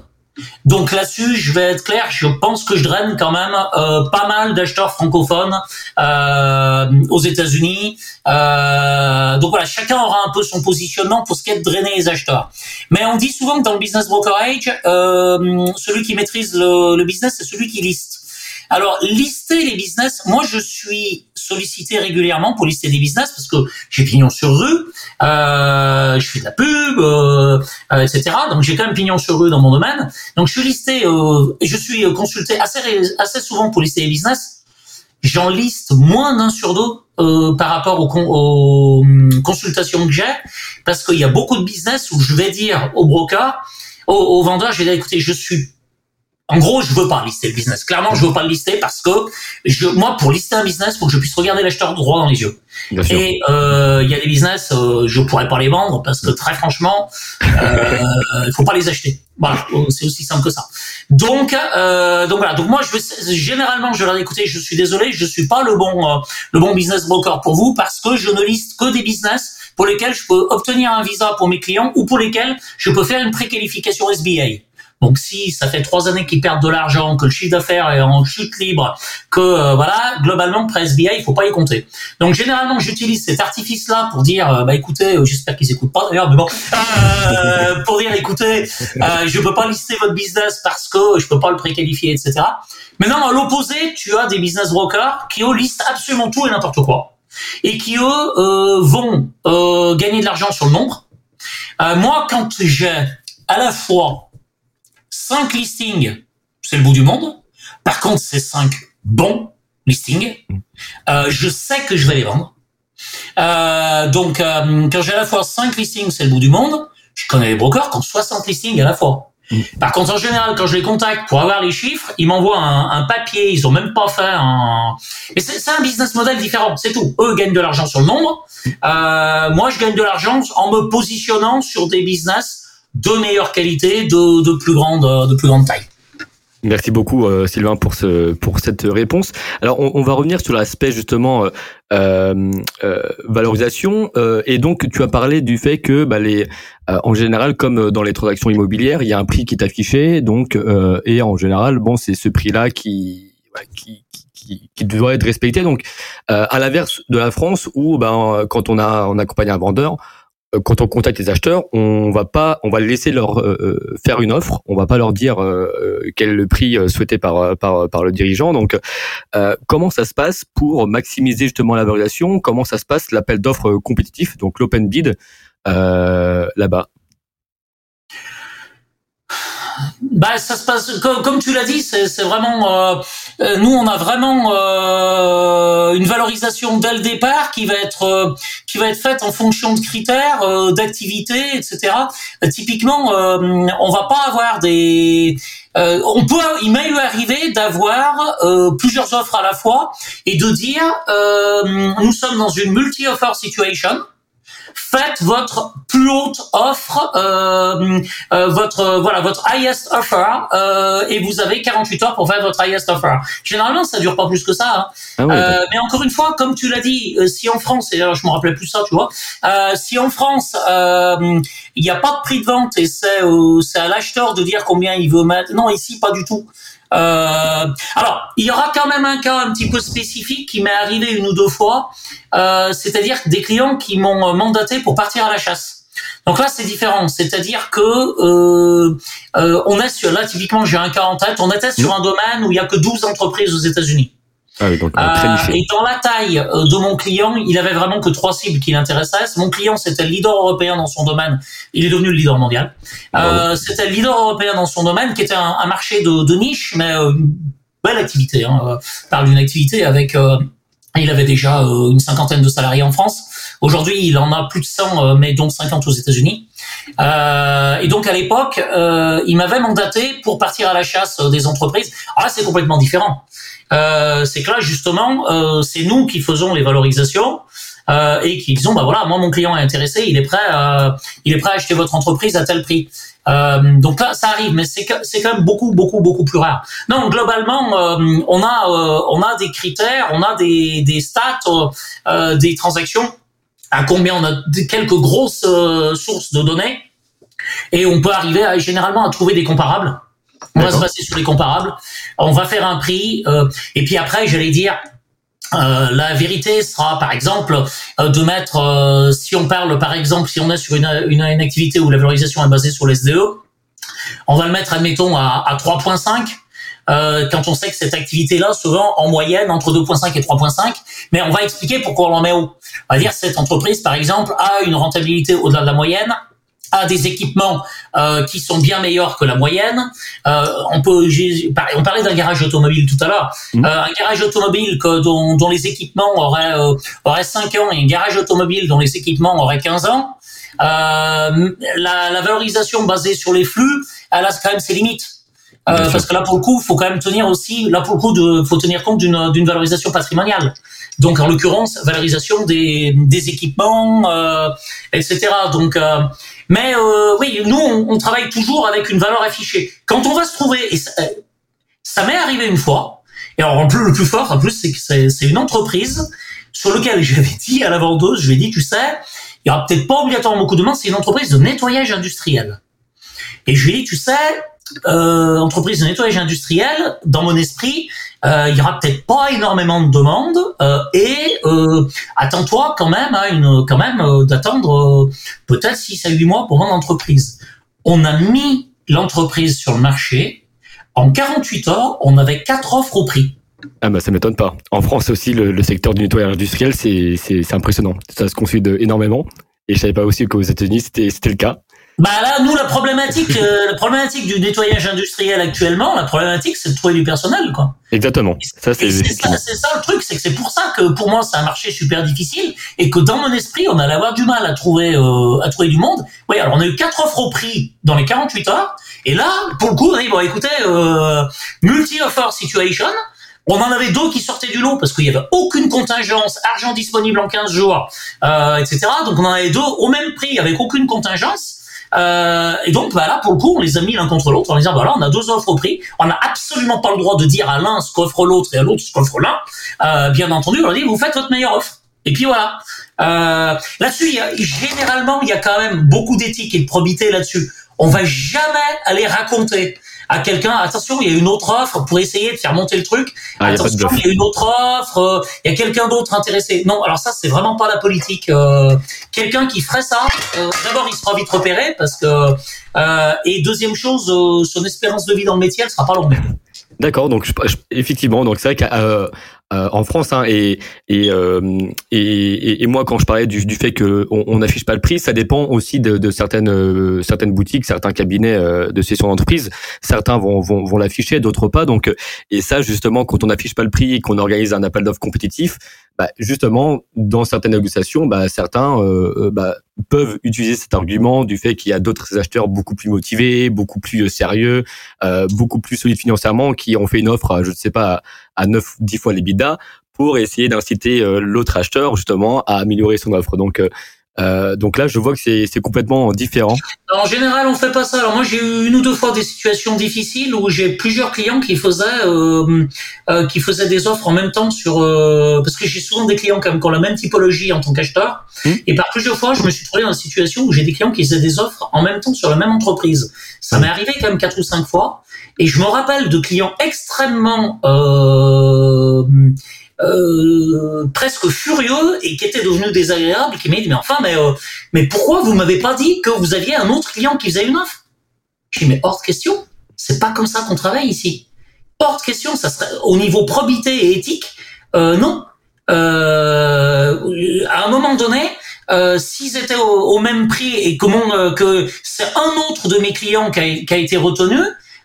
donc là-dessus, je vais être clair, je pense que je draine quand même euh, pas mal d'acheteurs francophones euh, aux États-Unis. Euh, donc voilà, chacun aura un peu son positionnement pour ce qui est de drainer les acheteurs. Mais on dit souvent que dans le business brokerage, celui qui maîtrise le, le business, c'est celui qui liste. Alors, lister les business, moi je suis sollicité régulièrement pour lister des business parce que j'ai pignon sur rue, euh, je fais de la pub, euh, euh etc. Donc j'ai quand même pignon sur rue dans mon domaine. Donc je suis listé euh, je suis consulté assez assez souvent pour lister les business. j'en liste moins d'un sur deux euh, par rapport aux, aux hum, consultations que j'ai, parce qu'il y a beaucoup de business où je vais dire au broker, au, au vendeur, je vais dire écoutez, je suis en gros, je veux pas lister le business. Clairement, je veux pas le lister parce que je, moi, pour lister un business, faut que je puisse regarder l'acheteur droit dans les yeux. Et euh, il y a des business, euh, je pourrais pas les vendre parce que très franchement, euh, il faut pas les acheter. Voilà, c'est aussi simple que ça. Donc, euh, donc voilà. Donc moi, je veux, généralement, je leur dis écoutez, je suis désolé, je suis pas le bon, euh, le bon business broker pour vous parce que je ne liste que des business pour lesquels je peux obtenir un visa pour mes clients ou pour lesquels je peux faire une préqualification SBA. Donc si ça fait trois années qu'ils perdent de l'argent, que le chiffre d'affaires est en chute libre, que euh, voilà, globalement près SBI, il faut pas y compter. Donc généralement, j'utilise cet artifice-là pour dire, euh, bah écoutez, euh, j'espère qu'ils écoutent pas d'ailleurs, mais bon, pour dire, écoutez, je peux pas lister votre business parce que je peux pas le préqualifier, etc. Maintenant, à l'opposé, tu as des business brokers qui eux listent absolument tout et n'importe quoi et qui eux vont gagner de l'argent sur le nombre. moi, quand j'ai à la fois 5 listings, c'est le bout du monde. Par contre, c'est 5 bons listings. Euh, je sais que je vais les vendre. Euh, donc, euh, quand j'ai à la fois 5 listings, c'est le bout du monde. Je connais les brokers qui ont 60 listings à la fois. Par contre, en général, quand je les contacte pour avoir les chiffres, ils m'envoient un, papier. Ils ont même pas fait un. Et c'est un business model différent. C'est tout. Eux gagnent de l'argent sur le nombre. moi, je gagne de l'argent en me positionnant sur des business de meilleure qualité, de, de plus grande, de plus grande taille. Merci beaucoup euh, Sylvain pour ce pour cette réponse. Alors on, on va revenir sur l'aspect justement euh, euh, euh valorisation et donc tu as parlé du fait que bah, les en général comme dans les transactions immobilières il y a un prix qui est affiché donc et en général bon c'est ce prix là qui, qui qui, qui, doit être respecté. Donc, à l'inverse de la France, où ben, quand on a on accompagne un vendeur, euh, quand on contacte les acheteurs, on va pas, on va laisser leur euh, euh, faire une offre. On va pas leur dire quel est le prix souhaité par par par le dirigeant. Donc, comment ça se passe pour maximiser justement la valorisation Comment ça se passe l'appel d'offres compétitif, donc l'open bid là-bas? Bah, ça se passe comme, tu l'as dit, c'est vraiment euh, euh, nous on a vraiment euh, une valorisation dès le départ qui va être euh, qui va être faite en fonction de critères euh, d'activité, etc. typiquement, on va pas avoir des on peut, il m'est arrivé d'avoir plusieurs offres à la fois et de dire nous sommes dans une multi-offer situation faites votre plus haute offre, euh, euh, votre voilà votre highest offer, euh, et vous avez 48 heures pour faire votre highest offer. Généralement, ça dure pas plus que ça. Hein. Ah euh, mais encore une fois, comme tu l'as dit, euh, si en France, et je me rappelais plus ça, tu vois, euh, si en France il n'y a pas de prix de vente et c'est c'est à l'acheteur de dire combien il veut mettre. Non, ici pas du tout. Euh, alors, il y aura quand même un cas un petit peu spécifique qui m'est arrivé une ou deux fois, euh, c'est-à-dire des clients qui m'ont mandaté pour partir à la chasse. Donc là, c'est différent. C'est-à-dire que euh, euh, on est sur là typiquement, j'ai un cas en tête. On était sur un domaine où il y a que 12 entreprises aux États-Unis. Ah euh, et dans la taille euh, de mon client, il avait vraiment que trois cibles qui l'intéressaient. Mon client, c'était le leader européen dans son domaine. Il est devenu le leader mondial. Euh, c'était le leader européen dans son domaine, qui était un, marché de, de, niche, mais une belle activité. Hein. parle d'une activité avec... il avait déjà une cinquantaine de salariés en France. Aujourd'hui, il en a plus de 100, mais dont 50 aux États-Unis. Euh, et donc à l'époque, euh, il m'avait mandaté pour partir à la chasse des entreprises. Ah, c'est complètement différent. Euh, c'est que là justement, euh, c'est nous qui faisons les valorisations euh, et qui disons bah voilà, moi mon client est intéressé, il est prêt, à, il est prêt à acheter votre entreprise à tel prix. donc là, ça arrive, mais c'est c'est quand même beaucoup beaucoup beaucoup plus rare. Non, globalement, on a on a des critères, on a des des stats, des transactions à combien on a quelques grosses sources de données et on peut arriver à, généralement à trouver des comparables. On va se baser sur les comparables. On va faire un prix. Euh, et puis après, j'allais dire, euh, la vérité sera, par exemple, euh, de mettre, euh, si on parle, par exemple, si on est sur une, une, une, activité où la valorisation est basée sur l'SDE, on va le mettre, admettons, à, à 3.5. Euh, quand on sait que cette activité-là, souvent en moyenne entre 2.5 et 3.5, mais on va expliquer pourquoi on l'en met haut. On va dire cette entreprise, par exemple, a une rentabilité au-delà de la moyenne a des équipements euh, qui sont bien meilleurs que la moyenne. Euh, on peut, on parlait d'un garage automobile tout à l'heure. Mmh. Euh, un garage automobile que, dont, dont, les équipements auraient, auraient 5 ans et un garage automobile dont les équipements auraient 15 ans. La, la, valorisation basée sur les flux, elle a quand même ses limites. Euh, parce que là, pour le coup, faut quand même tenir aussi, là pour le coup, de, faut tenir compte d'une, d'une valorisation patrimoniale. Donc, en l'occurrence, valorisation des, des équipements, euh, etc. Donc, euh, mais euh, oui, nous, on, on, travaille toujours avec une valeur affichée. Quand on va se trouver, et ça, ça m'est arrivé une fois. Et alors, en plus, le plus fort, en plus, c'est que c'est, c'est une entreprise sur laquelle j'avais dit à la vendeuse, je lui ai dit, tu sais, il y aura peut-être pas obligatoirement beaucoup de monde, c'est une entreprise de nettoyage industriel. Et je lui ai dit, tu sais, euh, entreprise de nettoyage industriel, dans mon esprit, euh, il y aura peut-être pas énormément de demandes euh, et attends-toi quand même à une quand même d'attendre peut-être 6 à 8 mois pour mon entreprise. On a mis l'entreprise sur le marché. En 48 heures, on avait quatre offres au prix. Ah bah ça m'étonne pas. En France aussi, le, secteur du nettoyage industriel, c'est impressionnant. Ça se consulte énormément. Et je savais pas aussi qu'aux États-Unis, c'était le cas. Bah là, nous, la problématique, euh, la problématique du nettoyage industriel actuellement, la problématique, c'est de trouver du personnel, quoi. Exactement. Ça, c'est ça, ça, le truc, c'est que c'est pour ça que pour moi, c'est un marché super difficile et que dans mon esprit, on allait avoir du mal à trouver, euh, à trouver du monde. Oui, alors on a eu quatre offres au prix dans les 48 heures. Et là, pour le coup, on a dit, bon, écoutez, euh, multi-offer situation. On en avait deux qui sortaient du lot parce qu'il y avait aucune contingence, argent disponible en 15 jours, euh, etc. Donc on en avait deux au même prix avec aucune contingence. Euh, et donc, bah, là, pour le coup, on les a mis l'un contre l'autre en disant, voilà, on a deux offres au prix. On n'a absolument pas le droit de dire à l'un ce qu'offre l'autre et à l'autre ce qu'offre l'un. Euh, bien entendu, on leur dit, vous faites votre meilleure offre. Et puis voilà. Euh, là-dessus, généralement, il y a quand même beaucoup d'éthique et de probité là-dessus. On va jamais aller raconter à quelqu'un attention, il y a une autre offre pour essayer de faire monter le truc. Ah, attention, il y, a une autre offre, euh, il y a quelqu'un d'autre intéressé. Non, alors ça c'est vraiment pas la politique. Euh, quelqu'un qui ferait ça, euh, d'abord il sera vite repéré parce que et deuxième chose, son espérance de vie dans le métier, elle sera pas longue. D'accord, donc effectivement, donc c'est vrai qu'en France hein, et, et, et, et moi quand je parlais du, du fait que on n'affiche pas le prix, ça dépend aussi de, de certaines certaines boutiques, certains cabinets de session d'entreprise. Certains vont vont, vont l'afficher, d'autres pas. Donc et ça justement quand on n'affiche pas le prix et qu'on organise un appel d'offres compétitif, bah, justement, dans certaines négociations, bah, certains euh, euh, bah, peuvent utiliser cet argument du fait qu'il y a d'autres acheteurs beaucoup plus motivés, beaucoup plus euh, sérieux, beaucoup plus solides financièrement, qui ont fait une offre, je ne sais pas, à 9 10 fois les bidas pour essayer d'inciter l'autre acheteur justement à améliorer son offre. Donc euh, donc là, je vois que c'est complètement différent. En général, on fait pas ça. Alors moi, j'ai eu une ou deux fois des situations difficiles où j'ai plusieurs clients qui faisaient euh, euh, qui faisaient des offres en même temps sur parce que j'ai souvent des clients quand même qui ont la même typologie en tant qu'acheteur. Mmh. Et par plusieurs fois, je me suis trouvé dans une situation où j'ai des clients qui faisaient des offres en même temps sur la même entreprise. Ça m'est arrivé quand même quatre ou cinq fois. Et je me rappelle de clients extrêmement euh, euh, presque furieux et qui était devenu désagréable, qui m'a dit mais enfin mais euh, mais pourquoi vous m'avez pas dit que vous aviez un autre client qui faisait une offre? Je dis mais hors de question, c'est pas comme ça qu'on travaille ici. Hors de question, ça serait au niveau probité et éthique, euh, non. Euh, à un moment donné, euh, s'ils étaient au, même prix et que c'est un autre de mes clients qui a, qui a été retenu,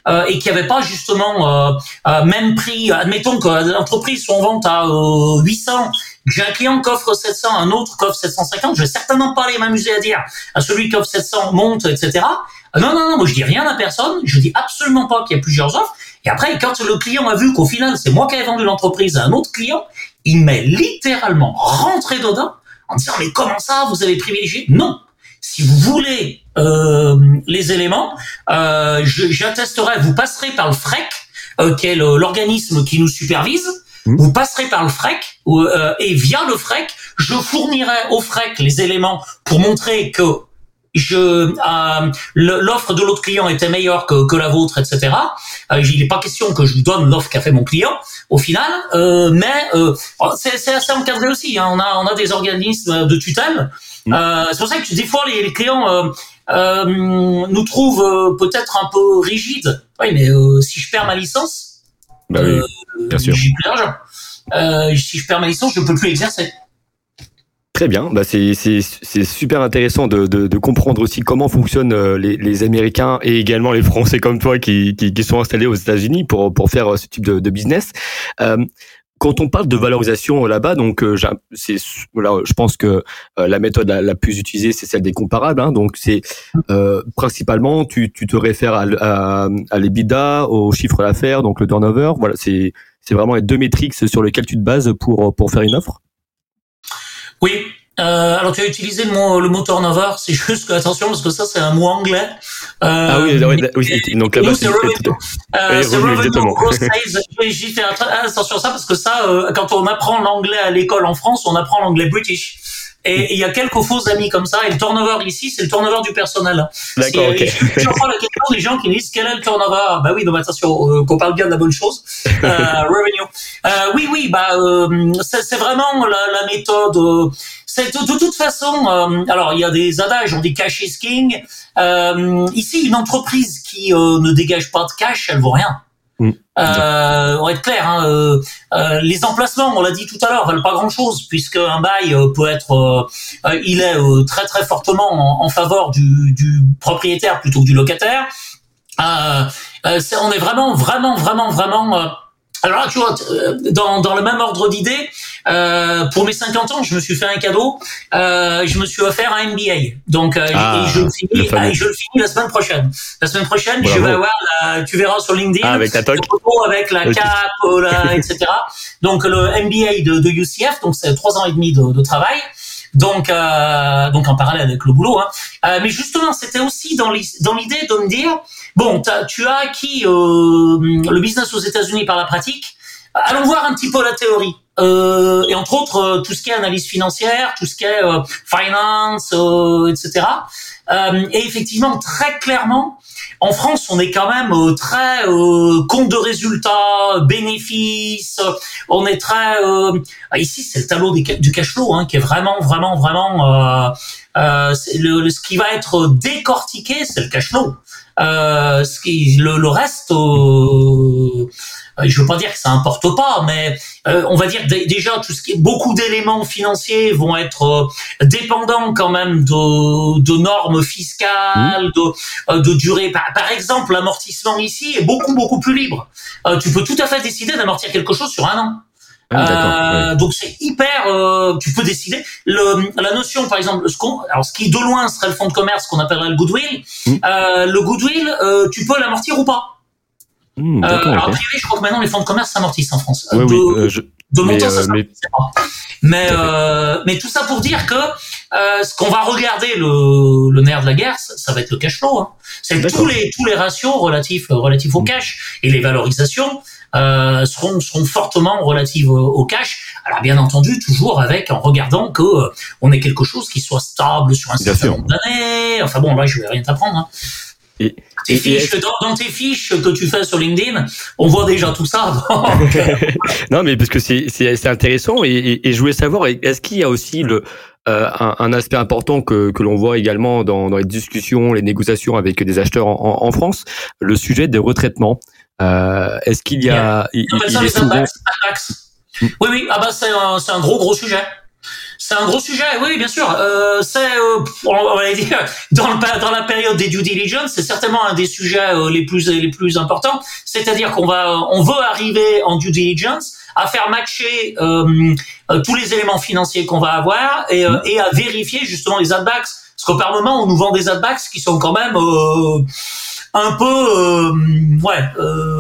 euh, et qui avait pas justement euh, euh, même prix. Admettons que l'entreprise soit en vente à 800 j'ai un client qui offre 700, un autre qui offre 750, je vais certainement pas aller m'amuser à dire à celui qui offre 700 monte, etc. Non, non, non, moi je dis rien à personne, je dis absolument pas qu'il y a plusieurs offres. Et après, quand le client a vu qu'au final c'est moi qui ai vendu l'entreprise à un autre client, il m'est littéralement rentré dedans en disant mais comment ça vous avez privilégié? Non, si vous voulez euh, les éléments, euh, j'attesterai, vous passerez par le FREC, euh, qui est l'organisme qui nous supervise, mmh. vous passerez par le FREC, euh, et via le FREC, je fournirai au FREC les éléments pour montrer que je euh, l'offre de l'autre client était meilleure que, que la vôtre, etc. Euh, il n'est pas question que je vous donne l'offre qu'a fait mon client au final, euh, mais euh, c'est assez encadré aussi. Hein. On a on a des organismes de tutelle. Euh, c'est pour ça que des fois les, les clients euh, nous trouvent peut-être un peu rigides. Oui, mais si je perds ma licence, bah oui, bien sûr. j'ai plus d'argent. si je perds ma licence, je peux plus exercer. Très bien, bah c'est super intéressant de, de, de, comprendre aussi comment fonctionnent euh, les, les, Américains et également les Français comme toi qui, qui, qui sont installés aux États-Unis pour, pour faire euh, ce type de, de business. Euh, quand on parle de valorisation là-bas, donc euh, voilà, je pense que la méthode la, plus utilisée c'est celle des comparables. Hein, donc c'est euh, principalement tu, tu te réfères à, à, à l'EBITDA, au chiffre d'affaires, donc le turnover. Voilà, c'est c'est vraiment les deux métriques sur lesquelles tu te bases pour pour faire une offre. Oui. Euh, alors tu as utilisé le mot, le mot turnover, c'est juste que attention parce que ça c'est un mot anglais. Euh, ah oui, oui, donc là-bas c'est revenue. Euh, gross sales. J'ai fait attention à ça parce que ça, euh, quand on apprend l'anglais à l'école en France, on apprend l'anglais british. Et il y a quelques faux amis comme ça. Et le turnover ici, c'est le turnover du personnel. D'accord, ok. Prends la question des gens qui disent quel est le turnover? Bah oui, donc attention, euh, qu'on parle bien de la bonne chose. Euh, *laughs* revenue. Euh, oui, oui, bah euh, c'est vraiment la, la méthode. Euh, c'est de, de, toute façon. alors il y a des adages, on dit cash is king. ici, une entreprise qui ne dégage pas de cash, elle vaut rien. Mm. Euh, on va être clair, hein, euh, euh, les emplacements, on l'a dit tout à l'heure, valent pas grand-chose puisque un bail euh, peut être, euh, il est très très fortement en, faveur du, du, propriétaire plutôt que du locataire. Est, on est vraiment vraiment vraiment vraiment alors là, tu vois, euh, dans, dans le même ordre d'idée, euh, pour mes 50 ans, je me suis fait un cadeau. Euh, je me suis offert un MBA. Donc, euh, ah, je, le finis, je le finis la semaine prochaine. La semaine prochaine, je vais avoir, la, tu verras sur LinkedIn, ah, avec la avec la cap, la, etc. Donc, le MBA de, de UCF, donc c'est trois ans et demi de, de travail. Donc, euh, donc en parallèle avec le boulot. Hein. Euh, mais justement, c'était aussi dans l'idée de me dire, bon, tu as acquis euh, le business aux États-Unis par la pratique. Allons voir un petit peu la théorie. Euh, et entre autres, euh, tout ce qui est analyse financière, tout ce qui est euh, finance, etc. et effectivement, très clairement, en France, on est quand même euh, très euh, compte de résultats, bénéfices. On est très euh, ici, c'est le tableau du cash flow hein, qui est vraiment, vraiment, vraiment. Euh, le, ce qui va être décortiqué, c'est le cash flow. ce qui, le, le reste euh, je veux pas dire que ça importe pas, mais euh, on va dire déjà tout ce qui est beaucoup d'éléments financiers vont être euh, dépendants quand même de, de normes fiscales, mmh. de, de durée. Par, par exemple, l'amortissement ici est beaucoup beaucoup plus libre. tu peux tout à fait décider d'amortir quelque chose sur un an. Ah, euh, donc c'est hyper. Euh, tu peux décider. Le, la notion, par exemple, ce, qu'on, alors ce qui de loin serait le fonds de commerce qu'on appellerait le goodwill. Mmh. Euh, le goodwill, tu peux l'amortir ou pas. Mmh, euh, alors, privé, je crois que maintenant les fonds de commerce s'amortissent en France. Oui, de, oui, euh, je... de montant, ça euh, mais... pas. Mais, euh, mais tout ça pour dire que euh, ce qu'on va regarder le, le nerf de la guerre, ça, ça va être le cash flow. Hein. C'est tous les tous les ratios relatifs relatifs au mmh. cash et les valorisations euh, seront seront fortement relatives au, au, cash. Alors bien entendu, toujours avec en regardant que euh, on ait quelque chose qui soit stable sur un certain nombre d'années. Enfin bon, là je vais rien t'apprendre. Hein. Et, tes fiches, dans, tes fiches que tu fais sur LinkedIn, on voit déjà tout ça. *laughs* non, mais parce que c'est intéressant et, et, je voulais savoir, est-ce qu'il y a aussi le euh, un, un, aspect important que, que l'on voit également dans, dans, les discussions, les négociations avec des acheteurs en, en, France, le sujet des retraitements? Euh, est-ce qu'il y a, il, il, est souvent... Oui, oui, ah bah c'est un, un gros gros sujet. C'est un gros sujet, oui, bien sûr. Euh, c'est, euh, on va dire, *laughs* dans, le, dans la période des due diligence, c'est certainement un des sujets euh, les plus les plus importants. C'est-à-dire qu'on va, on veut arriver en due diligence à faire matcher euh, euh tous les éléments financiers qu'on va avoir et, euh, et, à vérifier justement les adbacks. Parce qu'au Parlement, on nous vend des adbacks qui sont quand même un peu, ouais,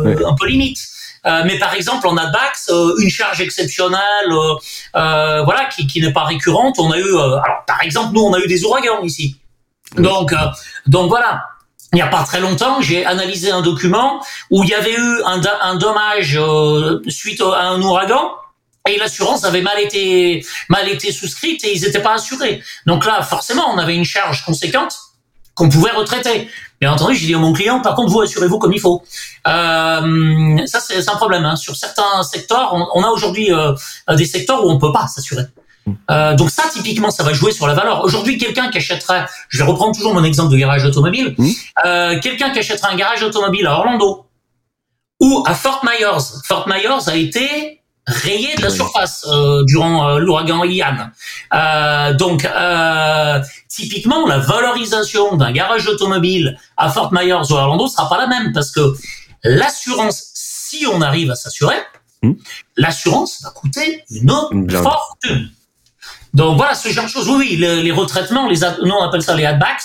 ouais, un peu limite. Euh, mais par exemple, en AdBax, euh, une charge exceptionnelle, euh, voilà, qui, qui n'est pas récurrente. On a eu, alors par exemple, nous, on a eu des ouragans ici. Donc, donc voilà. Il n'y a pas très longtemps, j'ai analysé un document où il y avait eu un, un dommage suite à un ouragan et l'assurance avait mal été mal été souscrite et ils n'étaient pas assurés. Donc là, forcément, on avait une charge conséquente qu'on pouvait retraiter. Bien entendu, j'ai dit à mon client, par contre, vous assurez-vous comme il faut. Euh, ça, c'est un problème. Hein. Sur certains secteurs, on, on a aujourd'hui euh, des secteurs où on peut pas s'assurer. Euh, donc ça, typiquement, ça va jouer sur la valeur. Aujourd'hui, quelqu'un qui achèterait, je vais reprendre toujours mon exemple de garage automobile, mmh. quelqu'un qui achèterait un garage automobile à Orlando ou à Fort Myers. Fort Myers a été rayé de la surface durant l'ouragan Ian. donc, typiquement, la valorisation d'un garage automobile à Fort Myers ou à Orlando sera pas la même parce que l'assurance, si on arrive à s'assurer, hmm. l'assurance va coûter une fortune. Donc voilà ce genre de choses. Oui, oui, les, retraitements, les nous on appelle ça les adbacks.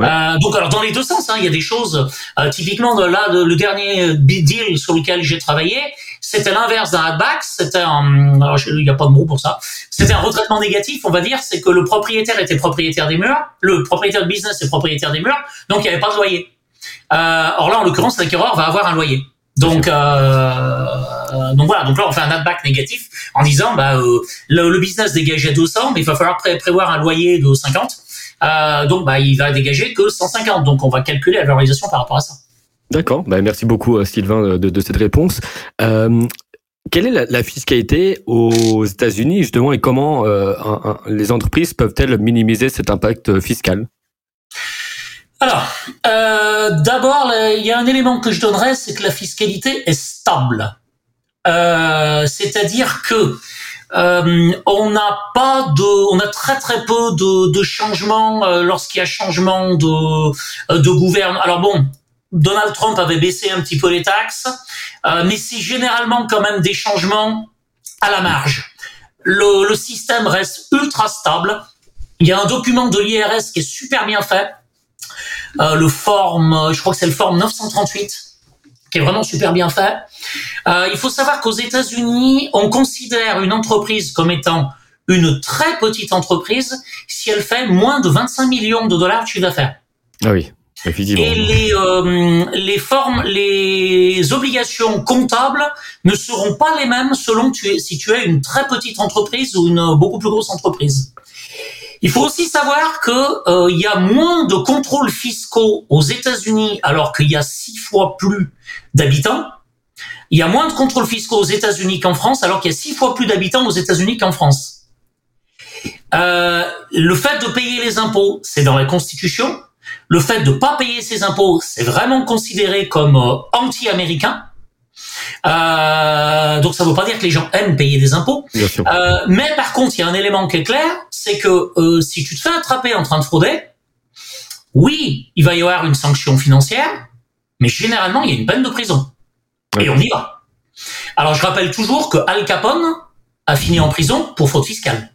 Euh, donc alors dans les deux sens, hein, il y a des choses. Euh, typiquement de, là, le dernier big deal sur lequel j'ai travaillé, c'était l'inverse d'un adback. C'était un, alors, il n'y a pas de mot pour ça. C'était un retraitement négatif, on va dire. C'est que le propriétaire était propriétaire des murs, le propriétaire de business est propriétaire des murs, donc il n'y avait pas de loyer. Euh, or là, en l'occurrence, l'acquéreur va avoir un loyer. Donc, euh, donc voilà. Donc là, on fait un adback négatif en disant, bah, euh, le, business dégageait 200, mais il va falloir prévoir un loyer de 50. Euh, donc, bah, il va dégager que 150. Donc, on va calculer la valorisation par rapport à ça. D'accord. Bah, merci beaucoup, Sylvain, de, de cette réponse. Euh, quelle est la, fiscalité aux États-Unis justement et comment les entreprises peuvent-elles minimiser cet impact fiscal? Alors, euh, d'abord, il y a un élément que je donnerais, c'est que la fiscalité est stable. Euh, c'est-à-dire que euh, on n'a pas de, on a très très peu de, de changements lorsqu'il y a changement de, de gouvernement. Alors bon, Donald Trump avait baissé un petit peu les taxes, mais c'est généralement quand même des changements à la marge. Le, le système reste ultra stable. Il y a un document de l'IRS qui est super bien fait euh, le forme, euh, je crois que c'est le forme 938 qui est vraiment super bien fait. Euh, il faut savoir qu'aux États-Unis, on considère une entreprise comme étant une très petite entreprise si elle fait moins de 25 millions de dollars de chiffre d'affaires. Ah oui. Et les, euh, les formes, les obligations comptables ne seront pas les mêmes selon tu es, si tu es une très petite entreprise ou une beaucoup plus grosse entreprise. Il faut aussi savoir que euh, il y a moins de contrôles fiscaux aux États-Unis alors qu'il y a six fois plus d'habitants. Il y a moins de contrôles fiscaux aux États-Unis qu'en France alors qu'il y a six fois plus d'habitants aux États-Unis qu'en France. Euh, le fait de payer les impôts, c'est dans la Constitution. Le fait de pas payer ses impôts, c'est vraiment considéré comme euh, anti-américain. Euh, donc ça ne veut pas dire que les gens aiment payer des impôts. Euh, mais par contre, il y a un élément qui est clair, c'est que euh, si tu te fais attraper en train de frauder, oui, il va y avoir une sanction financière, mais généralement, il y a une peine de prison. Et on y va. Alors je rappelle toujours que Al Capone a fini en prison pour fraude fiscale.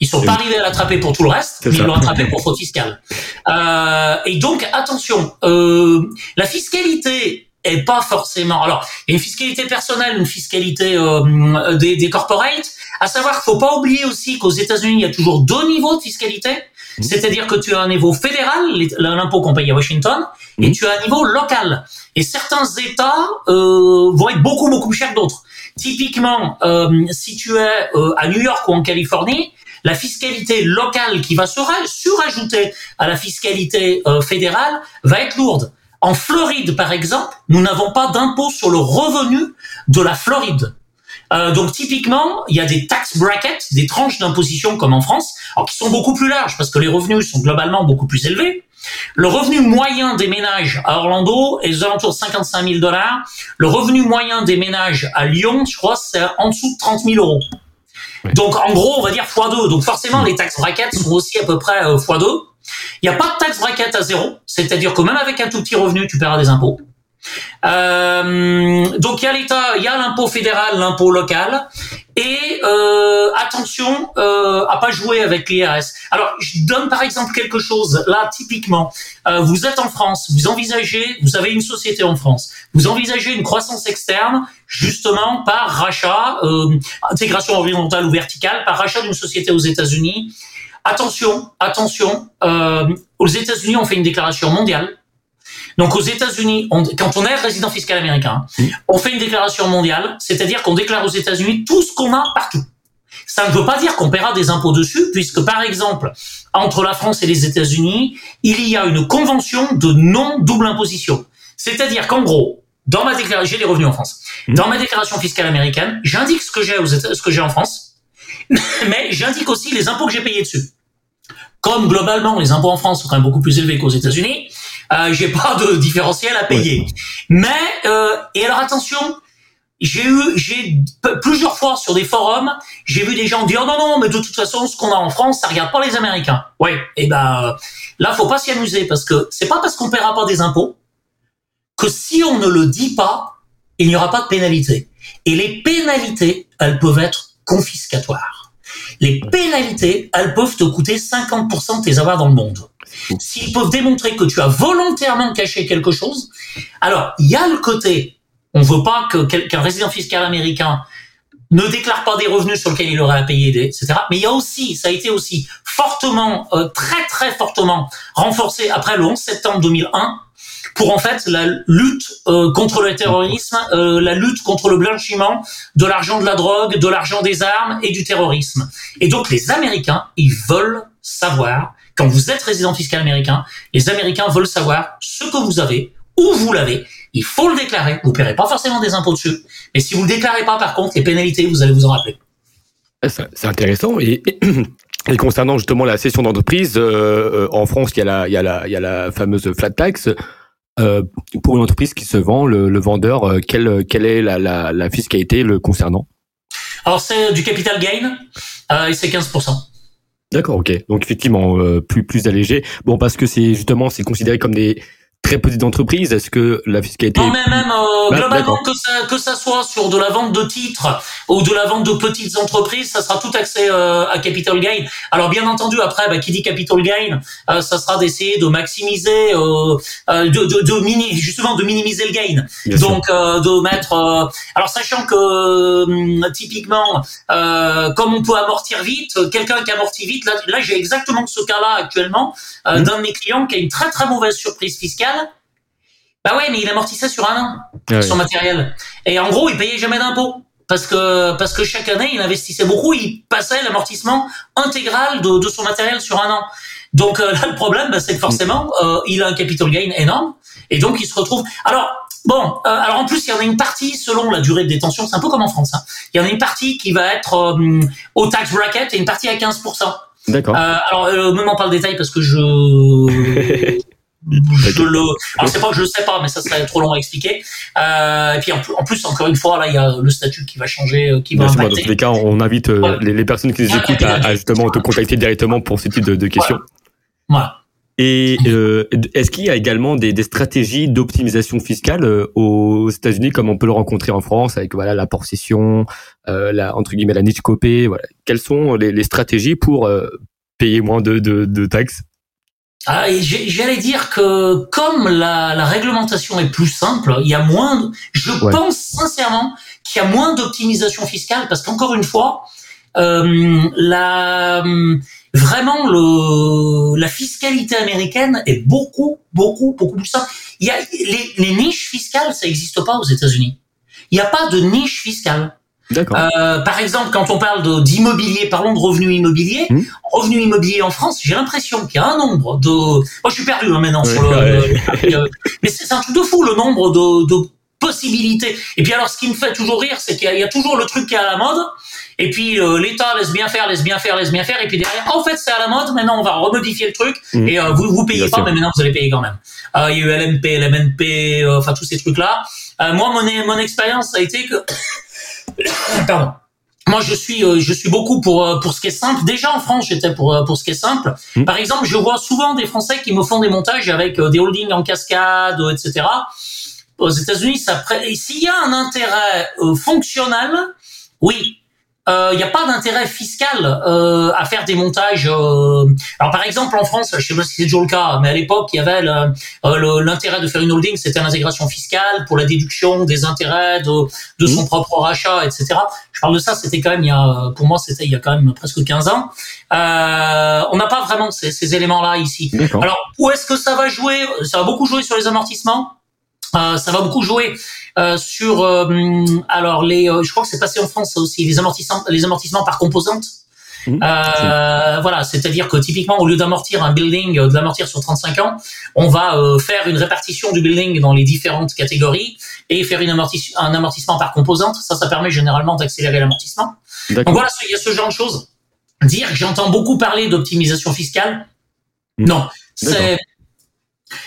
Ils sont pas arrivés à l'attraper pour tout le reste, mais ils l'ont attrapé pour fraude fiscale. Euh, et donc attention, euh, la fiscalité est pas forcément. Alors, il y a une fiscalité personnelle, une fiscalité euh, des, des corporates. À savoir qu'il faut pas oublier aussi qu'aux États-Unis, il y a toujours deux niveaux de fiscalité. Mmh. C'est-à-dire que tu as un niveau fédéral, l'impôt qu'on paye à Washington, et mmh. tu as un niveau local. Et certains États euh, vont être beaucoup beaucoup plus chers que d'autres. Typiquement, euh, si tu es euh, à New York ou en Californie, la fiscalité locale qui va se surajouter à la fiscalité euh, fédérale va être lourde. En Floride, par exemple, nous n'avons pas d'impôt sur le revenu de la Floride. Euh, donc typiquement, il y a des tax brackets, des tranches d'imposition comme en France, qui sont beaucoup plus larges parce que les revenus sont globalement beaucoup plus élevés. Le revenu moyen des ménages à Orlando est aux alentours de 55 000 dollars. Le revenu moyen des ménages à Lyon, je crois, c'est en dessous de 30 000 euros. Donc en gros, on va dire x2. Donc forcément, les tax brackets sont aussi à peu près euh, x2. Il n'y a pas de taxe bracket à zéro, c'est-à-dire que même avec un tout petit revenu, tu paieras des impôts. Euh, donc il y a l'État, il y a l'impôt fédéral, l'impôt local, et euh, attention euh, à pas jouer avec l'IRS. Alors je donne par exemple quelque chose là typiquement. Euh, vous êtes en France, vous envisagez, vous avez une société en France, vous envisagez une croissance externe justement par rachat, euh, intégration horizontale ou verticale, par rachat d'une société aux États-Unis. Attention, attention, aux États-Unis, on fait une déclaration mondiale. Donc aux États-Unis, quand on est résident fiscal américain, mmh. on fait une déclaration mondiale, c'est-à-dire qu'on déclare aux États-Unis tout ce qu'on a partout. Ça ne veut pas dire qu'on paiera des impôts dessus, puisque par exemple, entre la France et les États-Unis, il y a une convention de non double imposition. C'est-à-dire qu'en gros, dans ma déclaration, j'ai les revenus en France. Mmh. Dans ma déclaration fiscale américaine, j'indique ce que j'ai aux ce que j'ai en France, *laughs* mais j'indique aussi les impôts que j'ai payés dessus comme globalement les impôts en France sont quand même beaucoup plus élevés qu'aux États-Unis, euh, j'ai pas de différentiel à payer. Mais euh, et alors attention, j'ai eu, j'ai plusieurs fois sur des forums, j'ai vu des gens dire non non, mais de toute façon, ce qu'on a en France, ça regarde pas les Américains. Ouais. Et eh ben là, faut pas s'y amuser parce que c'est pas parce qu'on paiera pas des impôts que si on ne le dit pas, il n'y aura pas de pénalité. Et les pénalités, elles peuvent être confiscatoires. Les pénalités, elles peuvent te coûter 50% de tes avoirs dans le monde. S'ils peuvent démontrer que tu as volontairement caché quelque chose, alors il y a le côté on veut pas que qu'un résident fiscal américain ne déclare pas des revenus sur lesquels il aurait à payer, etc. Mais il y a aussi, ça a été aussi fortement, euh, très très fortement renforcé après le 11 septembre 2001 pour en fait la lutte euh, contre le terrorisme, euh, la lutte contre le blanchiment de l'argent de la drogue, de l'argent des armes et du terrorisme. Et donc les Américains, ils veulent savoir, quand vous êtes résident fiscal américain, les Américains veulent savoir ce que vous avez, où vous l'avez, il faut le déclarer. Vous ne paierez pas forcément des impôts dessus. Mais si vous ne le déclarez pas, par contre, les pénalités, vous allez vous en rappeler. C'est intéressant. Et, *clears throat* et, concernant justement la cession d'entreprise, euh, en France, il y, a la, il, y a la, il y a la fameuse flat tax. Euh, pour une entreprise qui se vend, le, vendeur, euh, quelle, quelle est la, la, la, fiscalité le concernant? Alors c'est du capital gain et c'est 15%. D'accord, ok. Donc effectivement, plus plus allégé. Bon, parce que c'est justement c'est considéré comme des très petites entreprises Est-ce que la fiscalité Non, mais même euh, bah, globalement que ça que ça soit sur de la vente de titres ou de la vente de petites entreprises, ça sera tout accès euh, à capital gain. Alors bien entendu, après, bah, qui dit capital gain, euh, ça sera d'essayer de maximiser, de, de, de mini, justement de minimiser le gain. Donc de mettre. alors sachant que hum, typiquement, comme on peut amortir vite, quelqu'un qui amortit vite, là, là j'ai exactement ce cas-là actuellement mmh. d'un de mes clients qui a une très très mauvaise surprise fiscale bah ouais, mais il amortissait sur un an ah son matériel. Et en gros, il payait jamais d'impôts parce que parce que chaque année, il investissait beaucoup, il passait l'amortissement intégral de, de, son matériel sur un an. Donc euh, *laughs* là, le problème, bah, c'est que forcément, euh, il a un capital gain énorme et donc il se retrouve. Alors bon, euh, alors en plus, il y en a une partie selon la durée de détention. C'est un peu comme en France. Hein. Il y en a une partie qui va être au tax bracket et une partie à 15%. D'accord. alors, euh, même pas le détail parce que je *laughs* je le alors c'est pas que je le sais pas mais ça serait trop long à expliquer. Euh, et puis en, plus encore une fois là il y a le statut qui va changer euh, qui va impacter. dans tous les cas on invite euh, les, personnes qui nous écoutent à, justement te contacter directement pour ce type de, questions. Voilà, Et est-ce qu'il y a également des, des stratégies d'optimisation fiscale aux États-Unis comme on peut le rencontrer en France avec voilà la porcession, la entre guillemets la niche copée, voilà. Quelles sont les, les stratégies pour payer moins de, de, de taxes? Ah, J'allais dire que comme la, la, réglementation est plus simple, il y a moins. Je pense sincèrement qu'il y a moins d'optimisation fiscale parce qu'encore une fois, euh, la vraiment le la fiscalité américaine est beaucoup beaucoup beaucoup plus simple. Il y a les, les niches fiscales, ça n'existe pas aux États-Unis. Il n'y a pas de niche fiscale. Euh, par exemple, quand on parle d'immobilier, parlons de revenus immobiliers. Hmm. Revenus immobiliers en France, j'ai l'impression qu'il y a un nombre de. Moi, je suis perdu hein, maintenant sur le. mais c'est un truc de fou le nombre de, de, possibilités. Et puis alors, ce qui me fait toujours rire, c'est qu'il y, a toujours le truc qui est à la mode. Et puis euh, l'État laisse bien faire, laisse bien faire, laisse bien faire. Et puis derrière, en fait, c'est à la mode. Maintenant, on va remodifier le truc. Hmm. Et euh, vous vous payez pas, mais maintenant vous allez payer quand même. Euh, il y a eu LMP, LMNP, enfin tous ces trucs là. moi, mon mon expérience a été que *coughs* Pardon. Moi, je suis, euh, je suis beaucoup pour euh, pour ce qui est simple. Déjà en France, j'étais pour euh, pour ce qui est simple. Hmm. Par exemple, je vois souvent des Français qui me font des montages avec des holdings en cascade, etc. Aux États-Unis, ça s'il y a un intérêt fonctionnel, oui, il euh, n'y a pas d'intérêt fiscal euh, à faire des montages. Euh... Alors par exemple en France, je sais pas si c'est toujours le cas, mais à l'époque il y avait euh, l'intérêt de faire une holding, c'était l'intégration fiscale pour la déduction des intérêts de, de son mmh. propre rachat, etc. Je parle de ça, c'était quand même il y a, pour moi c'était il y a quand même presque 15 ans. Euh, on n'a pas vraiment ces, ces éléments-là ici. Alors où est-ce que ça va jouer? Ça va beaucoup jouer sur les amortissements? Euh, ça va beaucoup jouer euh, sur euh, alors les je crois que c'est passé en France aussi les amortissements les amortissements par composante mmh. voilà, c'est-à-dire que typiquement, au lieu d'amortir un building, de l'amortir sur 35 ans, on va faire une répartition du building dans les différentes catégories et faire une un amortissement par composante. Ça, ça permet généralement d'accélérer l'amortissement. Donc voilà, il y a ce genre de choses. Dire que j'entends beaucoup parler d'optimisation fiscale, mmh. non,